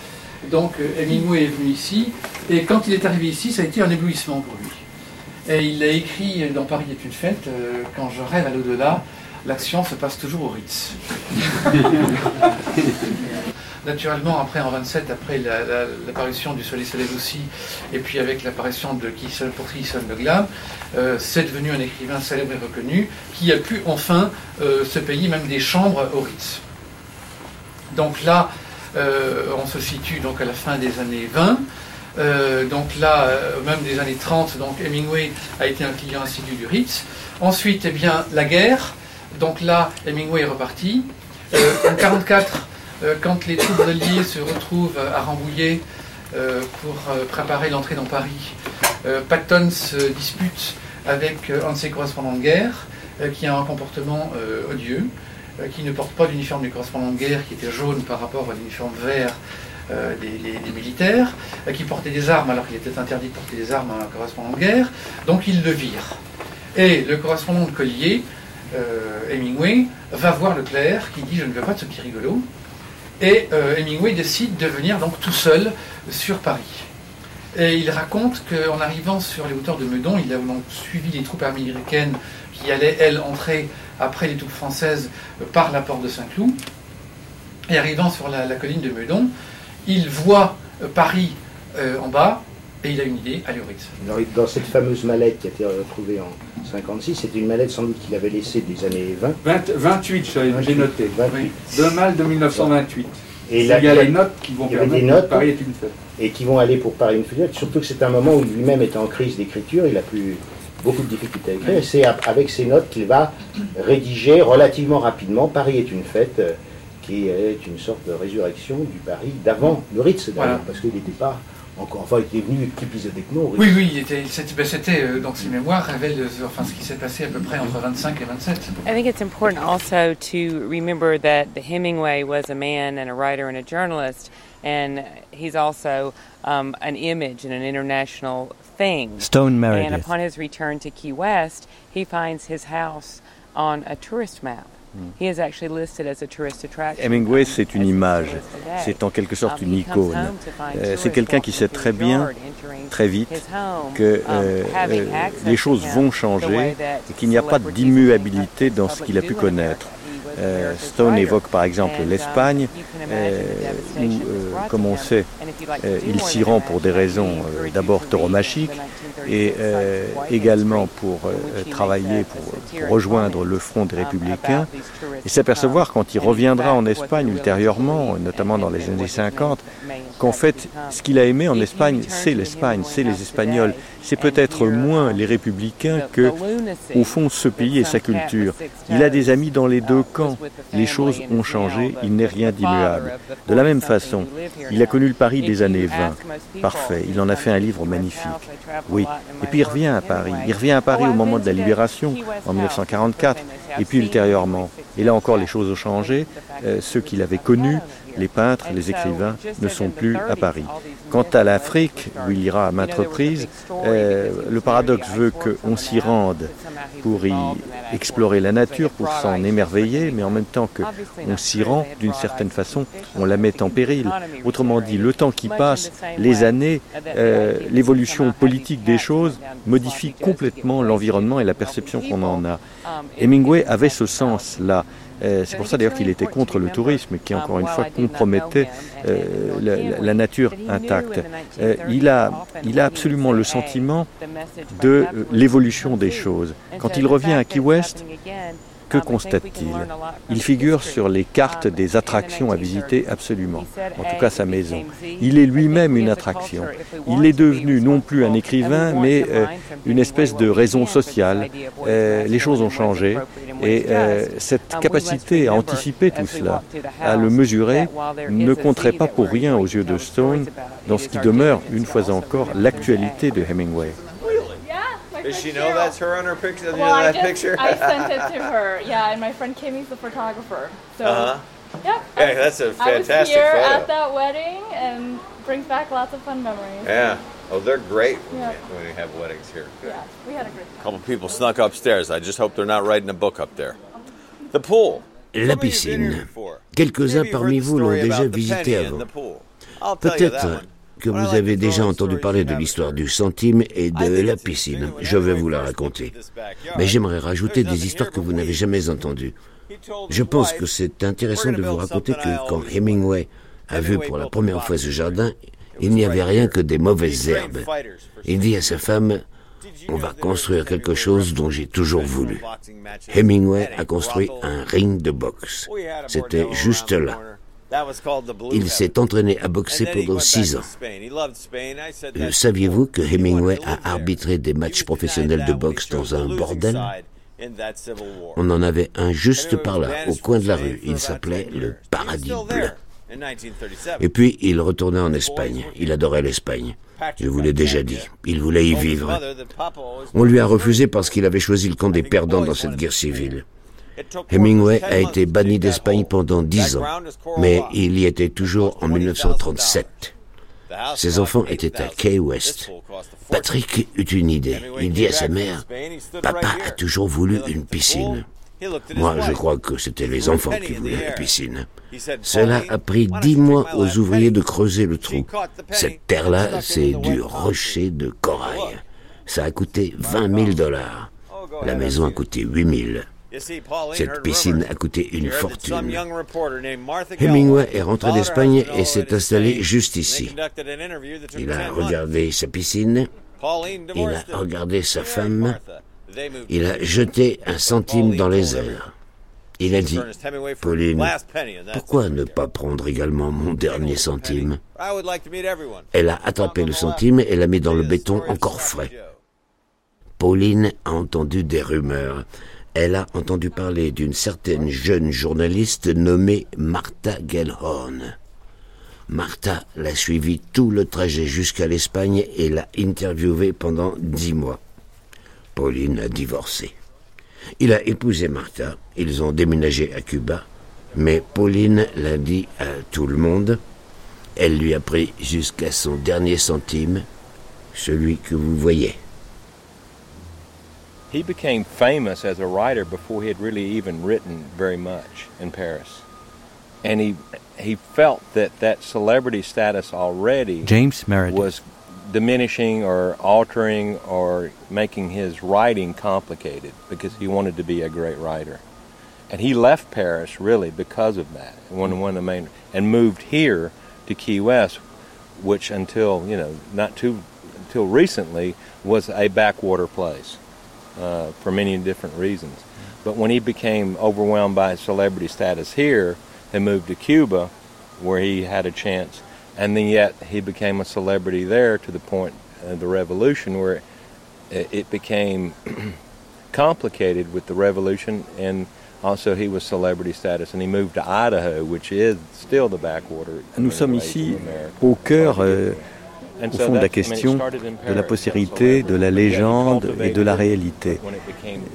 Donc Hemingway est venu ici, et quand il est arrivé ici, ça a été un éblouissement pour lui. Et il a écrit dans Paris est une fête, quand je rêve à l'au-delà, l'action se passe toujours au Ritz. Naturellement, après en 27, après l'apparition du Soleil se aussi, et puis avec l'apparition de qui pour sonne le glam, euh, c'est devenu un écrivain célèbre et reconnu qui a pu enfin euh, se payer même des chambres au Ritz. Donc là, euh, on se situe donc à la fin des années 20. donc là, même des années 30, donc Hemingway a été un client assidu du Ritz. Ensuite, eh bien, la guerre, donc là, Hemingway est reparti. Euh, en 1944, euh, quand les troupes alliées se retrouvent à Rambouillet euh, pour préparer l'entrée dans Paris, Patton se dispute avec un de ses correspondants de guerre, qui a un comportement odieux, qui ne porte pas l'uniforme du correspondant de guerre, qui était jaune par rapport à l'uniforme vert des, militaires, qui portait des armes alors qu'il était interdit de porter des armes à un correspondant de guerre, donc il le vire. Et le correspondant de Collier euh, Hemingway va voir Leclerc qui dit je ne veux pas de ce petit rigolo. Et euh, Hemingway décide de venir donc tout seul sur Paris. Et il raconte qu'en arrivant sur les hauteurs de Meudon, il a suivi les troupes américaines qui allaient, elles, entrer après les troupes françaises euh, par la porte de Saint-Cloud. Et arrivant sur la, colline de Meudon, il voit Paris en bas Et il a une idée, au Ritz. Dans cette fameuse mallette qui a été retrouvée en 56, c'était une mallette sans doute qu'il avait laissée des années 20. 28, j'ai noté. 28. De mal de 1928. Et il y a les notes qui vont permettre des notes, Paris est une fête. Et qui vont aller pour Paris une fête, surtout que c'est un moment où lui-même est en crise d'écriture, il a plus beaucoup de difficultés à écrire, et c'est avec ces notes qu'il va rédiger relativement rapidement Paris est une fête, euh, qui est une sorte de résurrection du Paris d'avant le Ritz, d'ailleurs, parce qu'il n'était pas encore, enfin, il était venu épisodiquement. Oui, oui, il était, c'était, ben, c'était euh, donc ses mémoires révèlent euh, enfin, ce qui s'est passé à peu près entre 25 et 27. I think it's important also to remember that the Hemingway was a man and a writer and a journalist, and he's also um, an image and an international thing. Stone Meredith. And upon his return to Key West, he finds his house on a tourist map. Hemingway, c'est une image, c'est en quelque sorte une icône. Euh, c'est quelqu'un qui sait très bien, très vite, que euh, euh, les choses vont changer et qu'il n'y a pas d'immuabilité dans ce qu'il a pu connaître. Euh, Stone évoque par exemple l'Espagne, euh, où, euh, comme on sait, il s'y rend pour des raisons d'abord tauromachiques et également pour travailler, pour, rejoindre le front des républicains, et s'apercevoir quand il reviendra en Espagne ultérieurement, notamment dans les années 50, qu'en fait, ce qu'il a aimé en Espagne, c'est l'Espagne, c'est les Espagnols, c'est peut-être moins les républicains que, au fond, ce pays et sa culture. Il a des amis dans les deux camps. Les choses ont changé, il n'est rien d'immuable. De la même façon, il a connu le Paris des années 20. Parfait, il en a fait un livre magnifique. Oui, et puis il revient à Paris. Il revient à Paris au moment de la libération, en 1944, et puis ultérieurement. Et là encore, les choses ont changé. Euh, ceux qu'il avait connus, les peintres, les écrivains ne sont plus à Paris. Quant à l'Afrique, où il ira à maintes reprises, euh, le paradoxe veut qu'on s'y rende pour y explorer la nature, pour s'en émerveiller, mais en même temps qu'on s'y rend, d'une certaine façon, on la met en péril. Autrement dit, le temps qui passe, les années, euh, l'évolution politique des choses modifie complètement l'environnement et la perception qu'on en a. Hemingway avait ce sens-là. Euh, c'est pour ça d'ailleurs qu'il était contre le tourisme, qui encore une fois compromettait euh, la, nature intacte. Euh, il, a, il a absolument le sentiment de l'évolution des choses. Quand il revient à Key West, que constate-t-il Il figure sur les cartes des attractions à visiter absolument, en tout cas sa maison. Il est lui-même une attraction. Il est devenu non plus un écrivain, mais euh, une espèce de raison sociale. Euh, les choses ont changé et euh, cette capacité à anticiper tout cela, à le mesurer, ne compterait pas pour rien aux yeux de Stone dans ce qui demeure, une fois encore, l'actualité de Hemingway. Does she know that's her on her picture? Well, I that just, picture? I sent it to her. Yeah, and my friend Kimmy's the photographer. So, uh-huh. yep. Yeah, that's a fantastic I was here photo. at that wedding and brings back lots of fun memories. Yeah. Oh, they're great when, Yeah. we, when we have weddings here. Good. Yeah, we had a great A couple people snuck upstairs. I just hope they're not writing a book up there. The pool. La piscine. Quelques-uns parmi vous l'ont déjà visité avant. Peut-être que vous avez déjà entendu parler de l'histoire du centime et de la piscine. Je vais vous la raconter. Mais j'aimerais rajouter des histoires que vous n'avez jamais entendues. Je pense que c'est intéressant de vous raconter que quand Hemingway a vu pour la première fois ce jardin, il n'y avait rien que des mauvaises herbes. Il dit à sa femme, on va construire quelque chose dont j'ai toujours voulu. Hemingway a construit un ring de boxe. C'était juste là. Il s'est entraîné à boxer pendant six ans. Euh, Saviez-vous que Hemingway a arbitré des matchs professionnels de boxe dans un bordel? On en avait un juste par là, au coin de la rue. Il s'appelait le Paradis Bleu. Et puis il retourna en Espagne. Il adorait l'Espagne. Je vous l'ai déjà dit. Il voulait y vivre. On lui a refusé parce qu'il avait choisi le camp des perdants dans cette guerre civile. Hemingway a été banni d'Espagne pendant dix ans, mais il y était toujours en 1937. Ses enfants étaient à Key West. Patrick eut une idée. Il dit à sa mère, Papa a toujours voulu une piscine. Moi, je crois que c'était les enfants qui voulaient la piscine. Cela a pris dix mois aux ouvriers de creuser le trou. Cette terre-là, c'est du rocher de corail. Ça a coûté 20 000 dollars. La maison a coûté 8 000. Cette piscine a coûté une fortune. Hemingway est rentré d'Espagne et s'est installé juste ici. Il a regardé sa piscine, il a regardé sa femme, il a jeté un centime dans les airs. Il a dit, Pauline, pourquoi ne pas prendre également mon dernier centime? Elle a attrapé le centime et l'a mis dans le béton encore frais. Pauline a entendu des rumeurs elle a entendu parler d'une certaine jeune journaliste nommée Martha Gellhorn. Martha l'a suivi tout le trajet jusqu'à l'Espagne et l'a interviewée pendant dix mois. Pauline a divorcé. Il a épousé Martha, ils ont déménagé à Cuba, mais Pauline l'a dit à tout le monde. Elle lui a pris jusqu'à son dernier centime, celui que vous voyez. He became famous as a writer before he had really even written very much in Paris. And he he felt that that celebrity status already James Meredith. was diminishing or altering or making his writing complicated because he wanted to be a great writer. And he left Paris really because of that. One one of the main and moved here to Key West, which until, you know, not too until recently was a backwater place uh, for many different reasons. But when he became overwhelmed by his celebrity status here, he moved to Cuba, where he had a chance, and then yet he became a celebrity there to the point of the revolution, where it, it became complicated with the revolution, and also he was celebrity status, and he moved to Idaho, which is still the backwater. Nous sommes ici au cœur. Au fond de la question de la postérité, de la légende et de la réalité.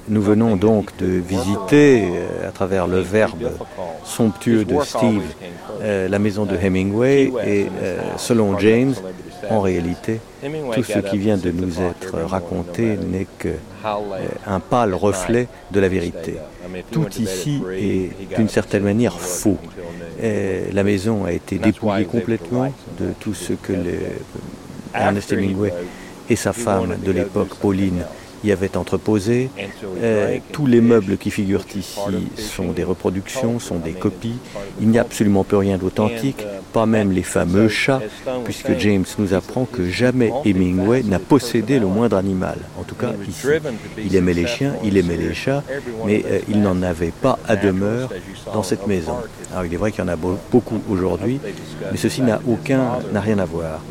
Nous venons donc de visiter, euh, à travers le verbe somptueux de Steve, euh, la maison de Hemingway et euh, selon James, en réalité, tout ce qui vient de nous être raconté n'est qu'un pâle reflet de la vérité. Tout ici est d'une certaine manière faux. la maison a été dépouillée complètement de tout ce que le Ernest Hemingway et sa femme de l'époque, Pauline, y avaient entreposé. Euh, tous les meubles qui figurent ici sont des reproductions, sont des copies. Il n'y a absolument plus rien d'authentique, pas même les fameux chats, puisque James nous apprend que jamais Hemingway n'a possédé le moindre animal. En tout cas, ici. Il aimait les chiens, il aimait les chats, mais euh, il n'en avait pas à demeure dans cette maison. Alors il est vrai qu'il y en a beaucoup aujourd'hui, mais ceci n'a aucun, n'a rien à voir.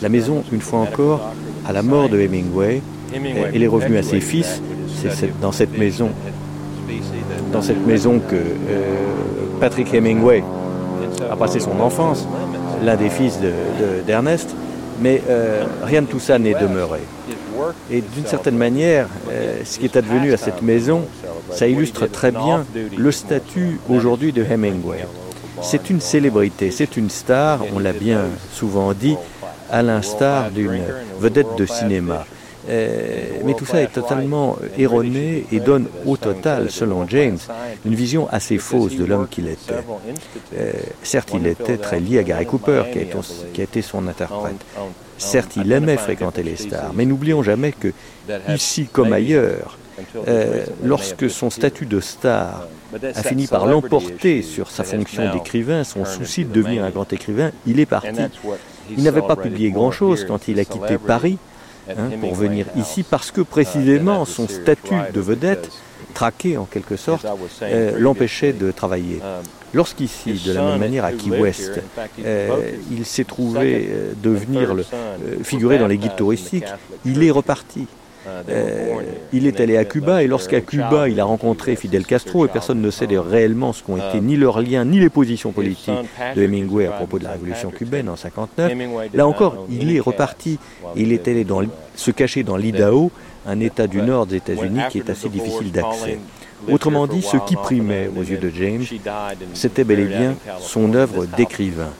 La maison, une fois encore, à la mort de Hemingway, il est revenu à ses fils. C'est dans cette maison, dans cette maison que euh, Patrick Hemingway a passé son enfance, l'un des fils d'Ernest. mais euh, rien de tout ça n'est demeuré. Et d'une certaine manière, euh, ce qui est advenu à cette maison, ça illustre très bien le statut aujourd'hui de Hemingway. C'est une célébrité, c'est une star, on l'a bien souvent dit, à l'instar d'une vedette de cinéma. Euh, mais tout ça est totalement erroné et donne au total, selon James, une vision assez fausse de l'homme qu'il était. Euh, certes, il était très lié à Gary Cooper, qui a, été son interprète. Certes, il aimait fréquenter les stars, mais n'oublions jamais que, ici comme ailleurs, euh, lorsque son statut de star a fini par l'emporter sur sa fonction d'écrivain, son souci de devenir un grand écrivain, il est parti. Il n'avait pas publié grand-chose quand il a quitté Paris hein, pour venir ici parce que précisément son statut de vedette, traqué en quelque sorte, euh, l'empêchait de travailler. Lorsqu'ici, de la même manière à Key West, euh, il s'est trouvé euh, devenir le, figurer dans les guides touristiques, il est reparti. Euh, il est allé à Cuba et lorsqu'à Cuba il a rencontré Fidel Castro et personne ne sait réellement ce qu'ont été ni leurs liens ni les positions politiques de Hemingway à propos de la révolution cubaine en 59. Là encore, il est reparti. Il est allé dans, se cacher dans l'Idaho, un État du nord des États-Unis qui est assez difficile d'accès. Autrement dit, ce qui primait aux yeux de James, c'était bel et bien son œuvre d'écrivain.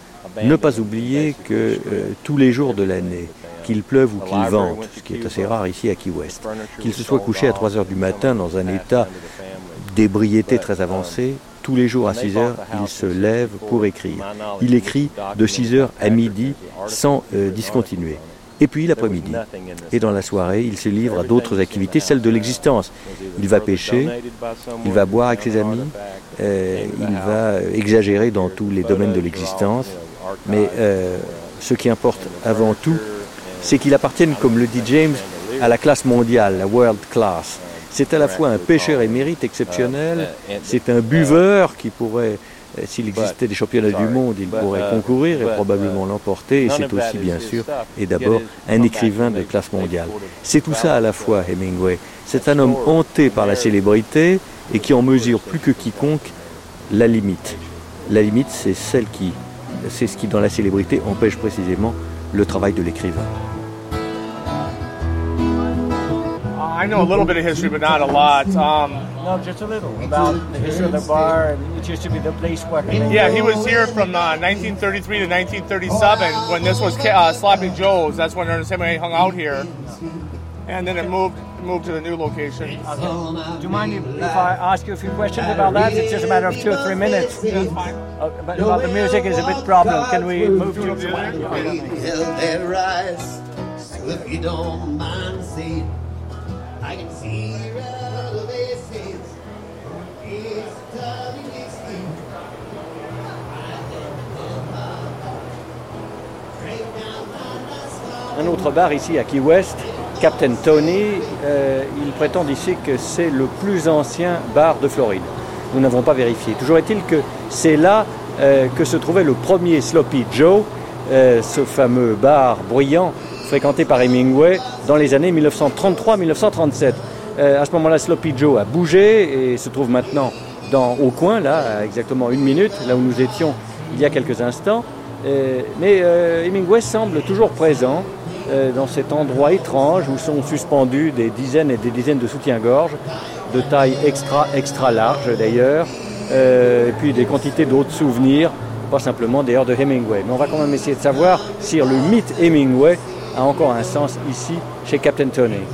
Ne pas oublier que euh, tous les jours de l'année, qu'il pleuve ou qu'il vente, ce qui est assez rare ici à Key West, qu'il se soit couché à 3 heures du matin dans un état d'ébriété très avancé, tous les jours à 6 heures, il se lève pour écrire. Il écrit de 6 heures à midi sans euh, discontinuer. Et puis l'après-midi. Et dans la soirée, il se livre à d'autres activités, celles de l'existence. Il va pêcher, il va boire avec ses amis, euh, il va exagérer dans tous les domaines de l'existence. Mais euh, ce qui importe avant tout, c'est qu'il appartienne, comme le dit James, à la classe mondiale, la world class. C'est à la fois un pêcheur émérite exceptionnel, c'est un buveur qui pourrait euh, s'il existait des championnats du monde, il pourrait concourir et probablement l'emporter. Et c'est aussi, bien sûr, et d'abord, un écrivain de classe mondiale. C'est tout ça à la fois, Hemingway. C'est un homme hanté par la célébrité et qui en mesure plus que quiconque la limite. La limite, c'est celle qui, c'est ce qui, dans la célébrité, empêche précisément le travail de l'écrivain. I know a little bit of history, but not a lot. Um, no, just a little about the history of the bar. And it used to be the place where. Yeah, he was here from uh, 1933 to 1937 when this was uh, Sloppy Joe's. That's when Ernest Hemingway hung out here, and then it moved moved to the new location. Okay. Do you mind if, if, I ask you a few questions about that? It's just a matter of two or three minutes. That's fine. Uh, but about the music is a bit problem. Can we move to the So if you don't mind Un autre bar ici à Key West, Captain Tony, euh, il prétend ici que c'est le plus ancien bar de Floride. Nous n'avons pas vérifié. Toujours est-il que c'est là euh, que se trouvait le premier Sloppy Joe, euh, ce fameux bar bruyant fréquenté par Hemingway dans les années 1933-1937. à ce moment-là, Sloppy Joe a bougé et se trouve maintenant au coin, là, exactement une minute, là où nous étions il y a quelques instants. mais Hemingway semble toujours présent euh, dans cet endroit étrange où sont suspendus des dizaines et des dizaines de soutiens-gorge, de taille extra, extra large d'ailleurs, euh, et puis des quantités d'autres souvenirs, pas simplement d'ailleurs de Hemingway. Mais on va quand même essayer de savoir si le mythe Hemingway a encore un sens ici chez Captain Tony.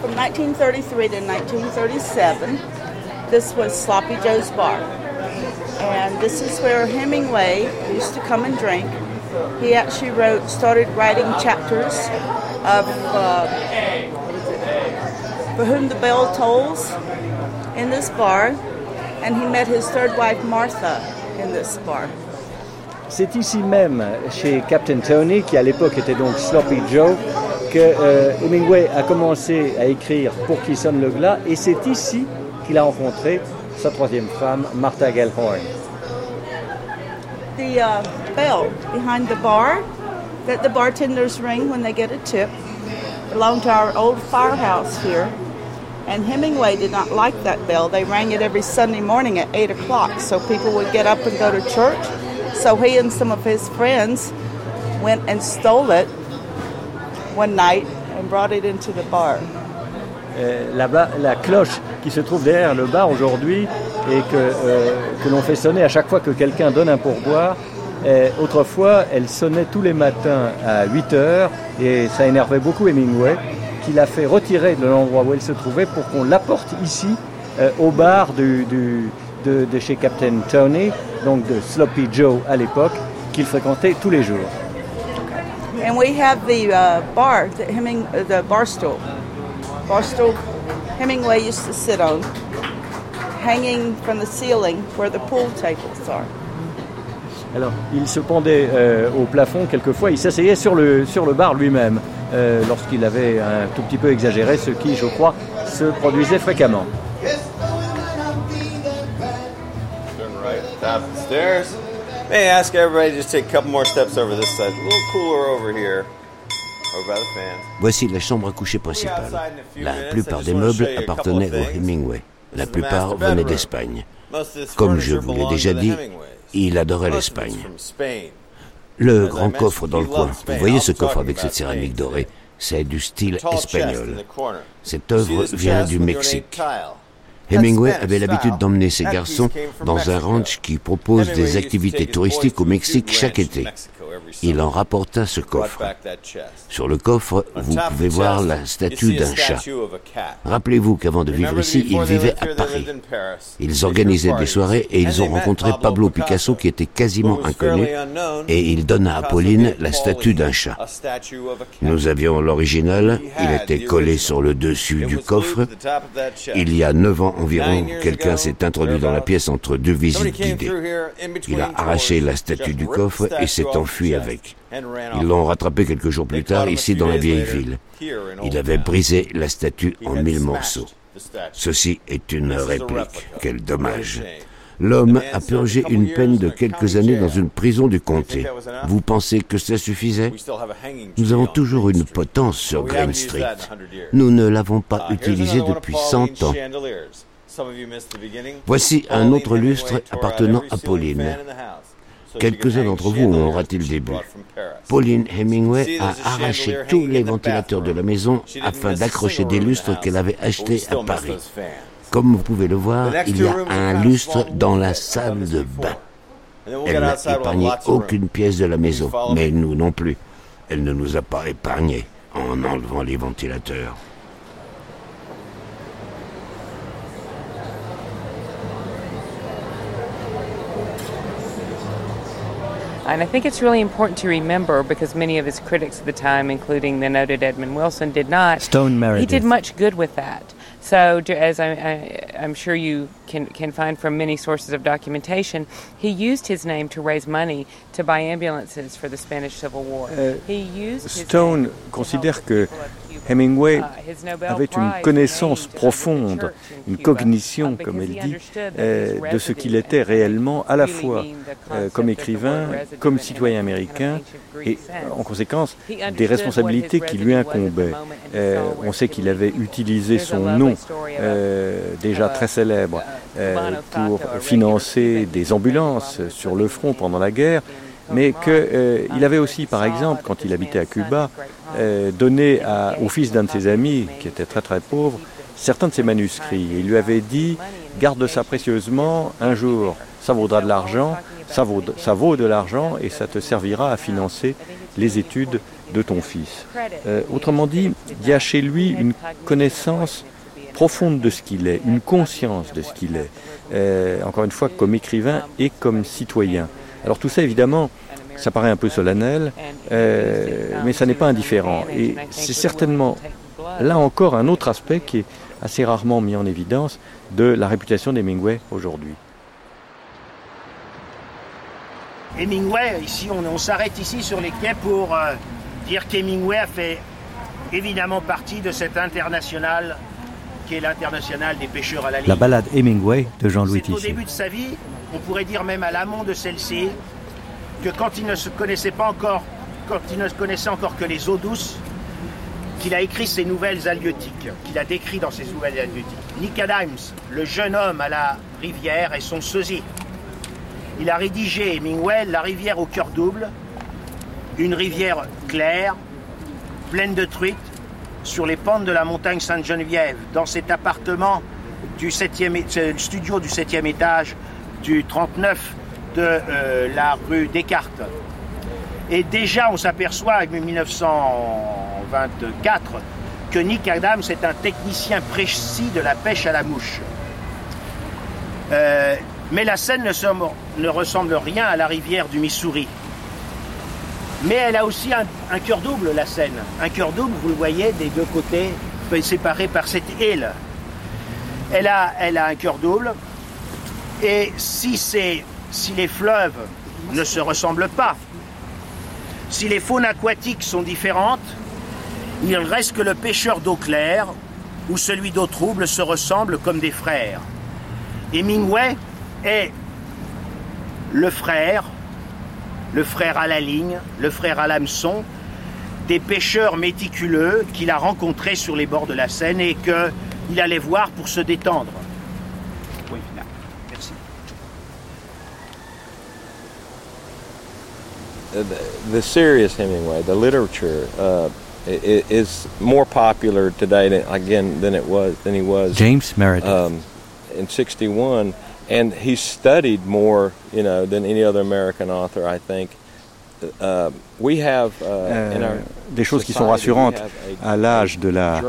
From 1933 to 1937, this was Sloppy Joe's Bar. And this is where Hemingway used to come and drink. he actually wrote, started writing chapters of uh, For Whom the Bell Tolls in this bar, and he met his third wife Martha in this bar. C'est ici même, chez Captain Tony, qui à l'époque était donc Sloppy Joe, que euh, Hemingway a commencé à écrire Pour qui sonne le glas, et c'est ici qu'il a rencontré sa troisième femme, Martha Gellhorn. The uh, bell behind the bar that the bartenders ring when they get a tip belonged to our old firehouse here. And Hemingway did not like that bell. They rang it every Sunday morning at 8 o'clock so people would get up and go to church. So he and some of his friends went and stole it one night and brought it into the bar. Euh, la cloche qui se trouve derrière le bar aujourd'hui et que, euh, que l'on fait sonner à chaque fois que quelqu'un donne un pourboire, autrefois, elle sonnait tous les matins à 8 heures et ça énervait beaucoup Hemingway, qui l'a fait retirer de l'endroit où elle se trouvait pour qu'on l'apporte ici, euh, au bar du, de, de, chez Captain Tony, donc de Sloppy Joe à l'époque, qu'il fréquentait tous les jours. And we have the uh, bar, the, Heming, uh, the bar stool. Bar stool Hemingway used to sit on, hanging from the ceiling where the pool tables are. Alors, il se pendait euh, au plafond quelquefois, il s'asseyait sur le, sur le bar lui-même euh, lorsqu'il avait un tout petit peu exagéré, ce qui, je crois, se produisait fréquemment. May I ask everybody to just take a couple more steps over this side, a little cooler over here. Voici la chambre à coucher principale. La plupart des meubles appartenaient au Hemingway. La plupart venaient d'Espagne. Comme je vous l'ai déjà dit, il adorait l'Espagne. Le grand coffre dans le coin, vous voyez ce coffre avec cette céramique dorée, c'est du style espagnol. Cette œuvre vient du Mexique. Hemingway avait l'habitude d'emmener ses garçons dans un ranch qui propose des activités touristiques au Mexique chaque été. Il en rapporta ce coffre. Sur le coffre, vous pouvez voir la statue d'un chat. Rappelez-vous qu'avant de vivre ici, ils vivaient à Paris. Ils organisaient des soirées et ils ont rencontré Pablo Picasso qui était quasiment inconnu. et il donna à Pauline la statue d'un chat. Nous avions l'original, il était collé sur le dessus du coffre. Il y a neuf ans environ, quelqu'un s'est introduit dans la pièce entre deux visites guidées. Il a arraché la statue du coffre et s'est enfui avec. Ils l'ont rattrapé quelques jours plus tard ici dans la vieille ville. Il avait brisé la statue en mille morceaux. Ceci est une réplique. Quel dommage. L'homme a purgé une peine de quelques années dans une prison du comté. Vous pensez que cela suffisait? Nous avons toujours une potence sur Green Street. Nous ne l'avons pas utilisée depuis 100 ans. Voici un autre lustre appartenant à Pauline. Quelques-uns d'entre vous ont raté le début. Pauline Hemingway a arraché tous les ventilateurs de la maison afin d'accrocher des lustres qu'elle avait achetés à Paris. Comme vous pouvez le voir, il y a un lustre dans la salle de bain. Elle n'a épargné aucune pièce de la maison, mais nous non plus. Elle ne nous a pas épargnés en enlevant les ventilateurs. And I think it's really important to remember because many of his critics at the time, including the noted Edmund Wilson, did not. Stone Meredith. He did much good with that. So, as I, am sure you can, can find from many sources of documentation, he used his name to raise money to buy ambulances for the Spanish Civil War. Uh, he used Stone considère que Hemingway avait une connaissance profonde, une cognition, comme elle dit, euh, de ce qu'il était réellement, à la fois euh, comme écrivain, comme citoyen américain, et en conséquence des responsabilités qui lui incombaient. Euh, on sait qu'il avait utilisé son nom, déjà très célèbre, pour financer des ambulances sur le front pendant la guerre mais qu'il avait aussi, par exemple, quand il habitait à Cuba, euh, donné au fils d'un de ses amis, qui était très très pauvre, certains de ses manuscrits. il lui avait dit, garde ça précieusement, un jour, ça vaudra de l'argent, ça vaut, ça vaut de l'argent et ça te servira à financer les études de ton fils. Euh, autrement dit, il y a chez lui une connaissance profonde de ce qu'il est, une conscience de ce qu'il est, euh, encore une fois comme écrivain et comme citoyen. Alors tout ça, évidemment, ça paraît un peu solennel, euh, mais ça n'est pas indifférent. Et c'est certainement là encore un autre aspect qui est assez rarement mis en évidence de la réputation d'Hemingway aujourd'hui. Hemingway, ici, on, s'arrête ici sur les quais pour euh, dire qu'Hemingway a fait évidemment partie de cette internationale qui est l'international des pêcheurs à la ligne. La balade Hemingway de Jean-Louis Tissier. Au début de sa vie, on pourrait dire même à l'amont de celle-ci, que quand il ne se connaissait pas encore, quand il ne connaissait encore que les eaux douces, qu'il a écrit ses nouvelles halieutiques, qu'il a décrit dans ses nouvelles halieutiques. Nick Adams, le jeune homme à la rivière, et son sosie. Il a rédigé Hemingway La rivière au cœur double, une rivière claire, pleine de truites, sur les pentes de la montagne Sainte-Geneviève, dans cet appartement du 7e, studio du 7e étage du 39 de euh, la rue Descartes. Et déjà, on s'aperçoit en 1924 que Nick Adams est un technicien précis de la pêche à la mouche. Euh, mais la Seine ne, ressemble rien à la rivière du Missouri. Mais elle a aussi un, un cœur double, la Seine. Un cœur double, vous le voyez, des deux côtés, séparé par cette île. Elle a, elle a un cœur double. Et si, les fleuves ne se ressemblent pas, si les faunes aquatiques sont différentes, il reste que le pêcheur d'eau claire ou celui d'eau trouble se ressemblent comme des frères. Hemingway est le frère, le frère à la ligne, le frère à l'hameçon, des pêcheurs méticuleux qu'il a rencontrés sur les bords de la Seine et qu'il allait voir pour se détendre. The serious Hemingway, the literature, uh, is more popular today than, again than it was than he was. James Meredith. Um, in 61, and he studied more, you know, than any other American author, I think. Euh, des choses qui sont rassurantes à l'âge de la,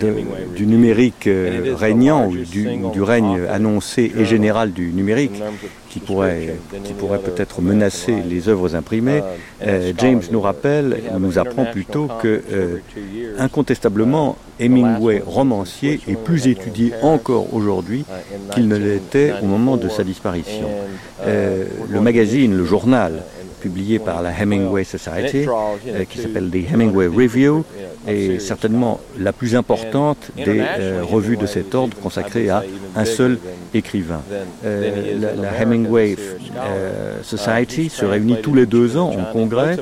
de- du numérique euh, régnant ou du, règne annoncé et général du numérique qui pourrait, qui pourrait peut-être menacer les œuvres imprimées. Uh, Euh, James nous rappelle, nous apprend plutôt que euh, incontestablement Hemingway romancier est plus étudié encore aujourd'hui qu'il ne l'était au moment de sa disparition. Euh, le magazine, le journal, publié par la Hemingway Society, euh, qui s'appelle The Hemingway Review, est certainement la plus importante des euh, revues de cet ordre consacrée à un seul écrivain. Euh, la, la Hemingway euh, Society se réunit tous les deux ans en congrès.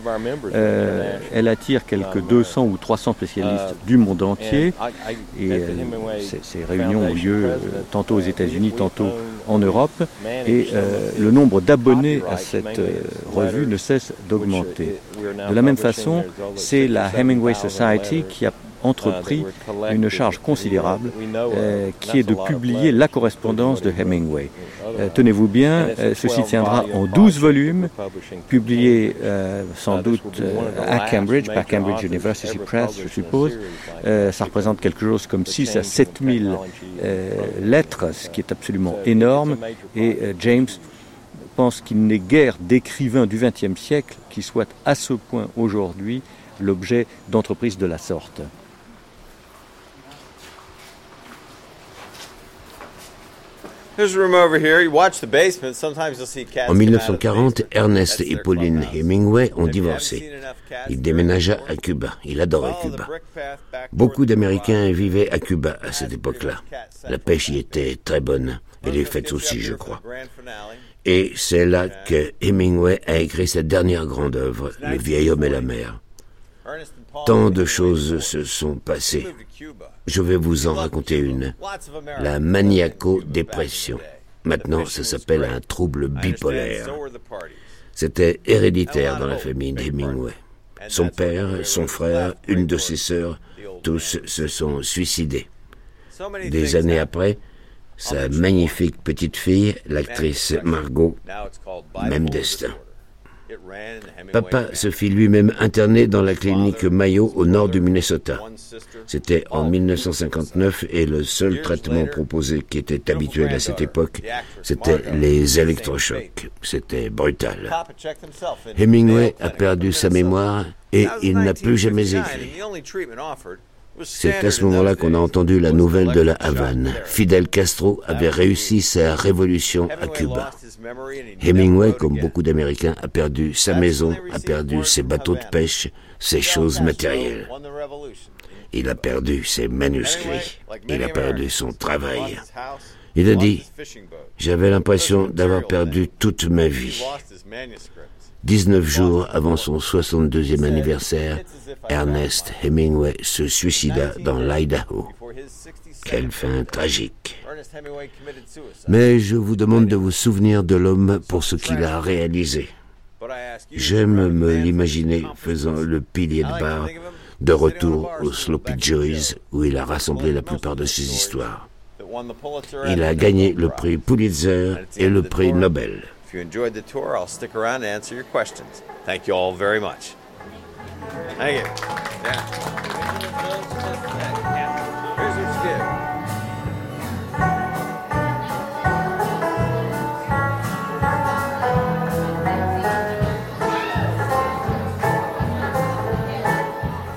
Euh, elle attire quelques 200 ou 300 spécialistes du monde entier. Et euh, ces, ces réunions ont lieu tantôt aux États-Unis, tantôt en Europe. Et euh, le nombre d'abonnés à cette revue ne cesse d'augmenter. De la même façon, c'est la Hemingway Society qui a entrepris une charge considérable euh, qui est de publier la correspondance de Hemingway. Euh, Tenez-vous bien, euh, ceci tiendra en 12 volumes, publiés sans doute à Cambridge, par Cambridge University Press, je suppose. Ça représente quelque chose comme 6 à 7 000 euh, lettres, ce qui est absolument énorme. Et James pense qu'il n'est guère d'écrivain du XXe siècle qui soit à ce point aujourd'hui l'objet d'entreprises de la sorte. En come out of the 1940, basement. Ernest et Pauline. Hemingway ont divorcé. Il déménagea à Cuba. Il adorait Cuba. Beaucoup d'Américains vivaient à Cuba à cette époque-là. La pêche y était très bonne, et les fêtes aussi, je crois. Et c'est là que Hemingway a écrit sa dernière grande œuvre, Le vieil homme et la mer. Tant de choses se sont passées. Je vais vous en raconter une. La maniaco-dépression. Maintenant, ça s'appelle un trouble bipolaire. C'était héréditaire dans la famille d'Hemingway. Son père, son frère, une de ses sœurs, tous se sont suicidés. Des années après, sa magnifique petite fille, l'actrice Margot, même destin. Papa se fit lui-même interner dans la clinique Mayo au nord du Minnesota. C'était en 1959 et le seul traitement proposé qui était habituel à cette époque, c'était les électrochocs. C'était brutal. Hemingway a perdu sa mémoire et il n'a plus jamais écrit. C'est à ce moment-là qu'on a entendu la nouvelle de la Havane. Fidel Castro avait réussi sa révolution à Cuba. Hemingway, comme beaucoup d'Américains, a perdu sa maison, a perdu ses bateaux de pêche, ses choses matérielles. Il a perdu ses manuscrits. Il a perdu son travail. Il a dit, j'avais l'impression d'avoir perdu toute ma vie. 19 jours avant son 62e anniversaire, Ernest Hemingway se suicida dans l'Idaho. Quelle fin tragique. Mais je vous demande de vous souvenir de l'homme pour ce qu'il a réalisé. J'aime me l'imaginer faisant le pilier de bar de retour au Sloppy Joeys où il a rassemblé la plupart de ses histoires. Il a gagné le prix Pulitzer et le prix Nobel. If you enjoyed the tour, I'll stick around to answer your questions. Thank you all very much. Thank you. Yeah.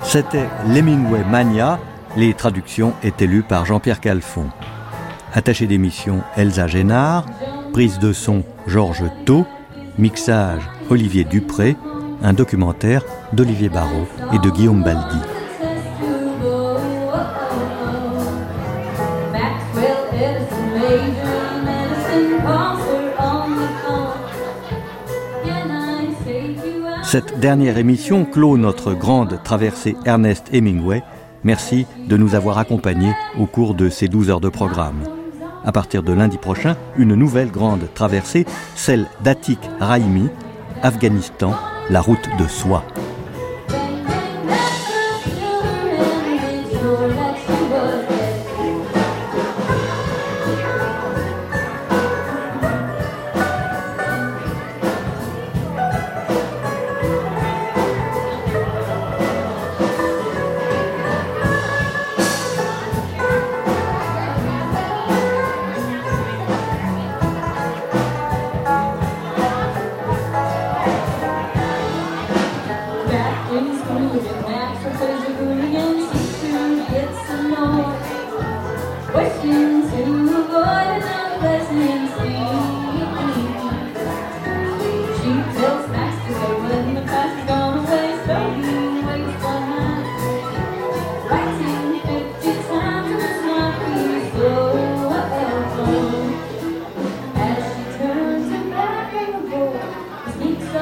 C'était l'Hemingway Mania. Les traductions étaient lues par Jean-Pierre Calfon. Attaché d'émission Elsa Génard, prise de son Georges Thau, mixage Olivier Dupré, un documentaire d'Olivier Barrault et de Guillaume Baldi. Cette dernière émission clôt notre grande traversée Ernest Hemingway. Merci de nous avoir accompagnés au cours de ces 12 heures de programme. À partir de lundi prochain, une nouvelle grande traversée, celle d'Atik Raimi, Afghanistan, la route de soie.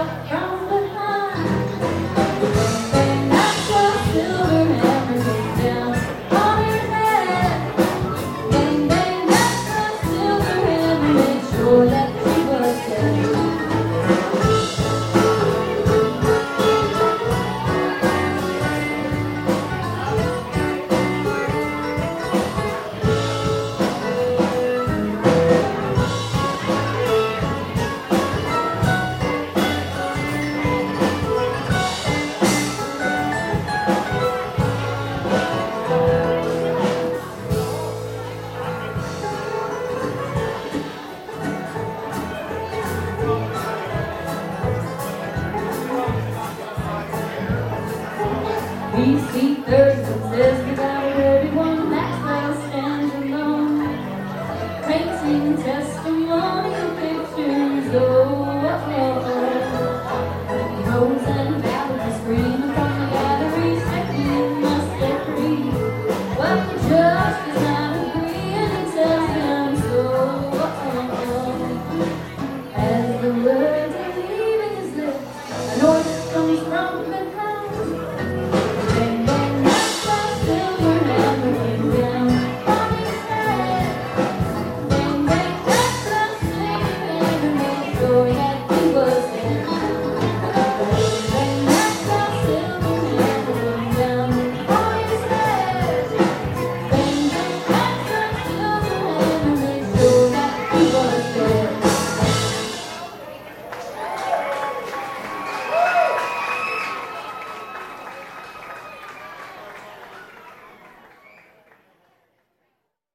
Yeah.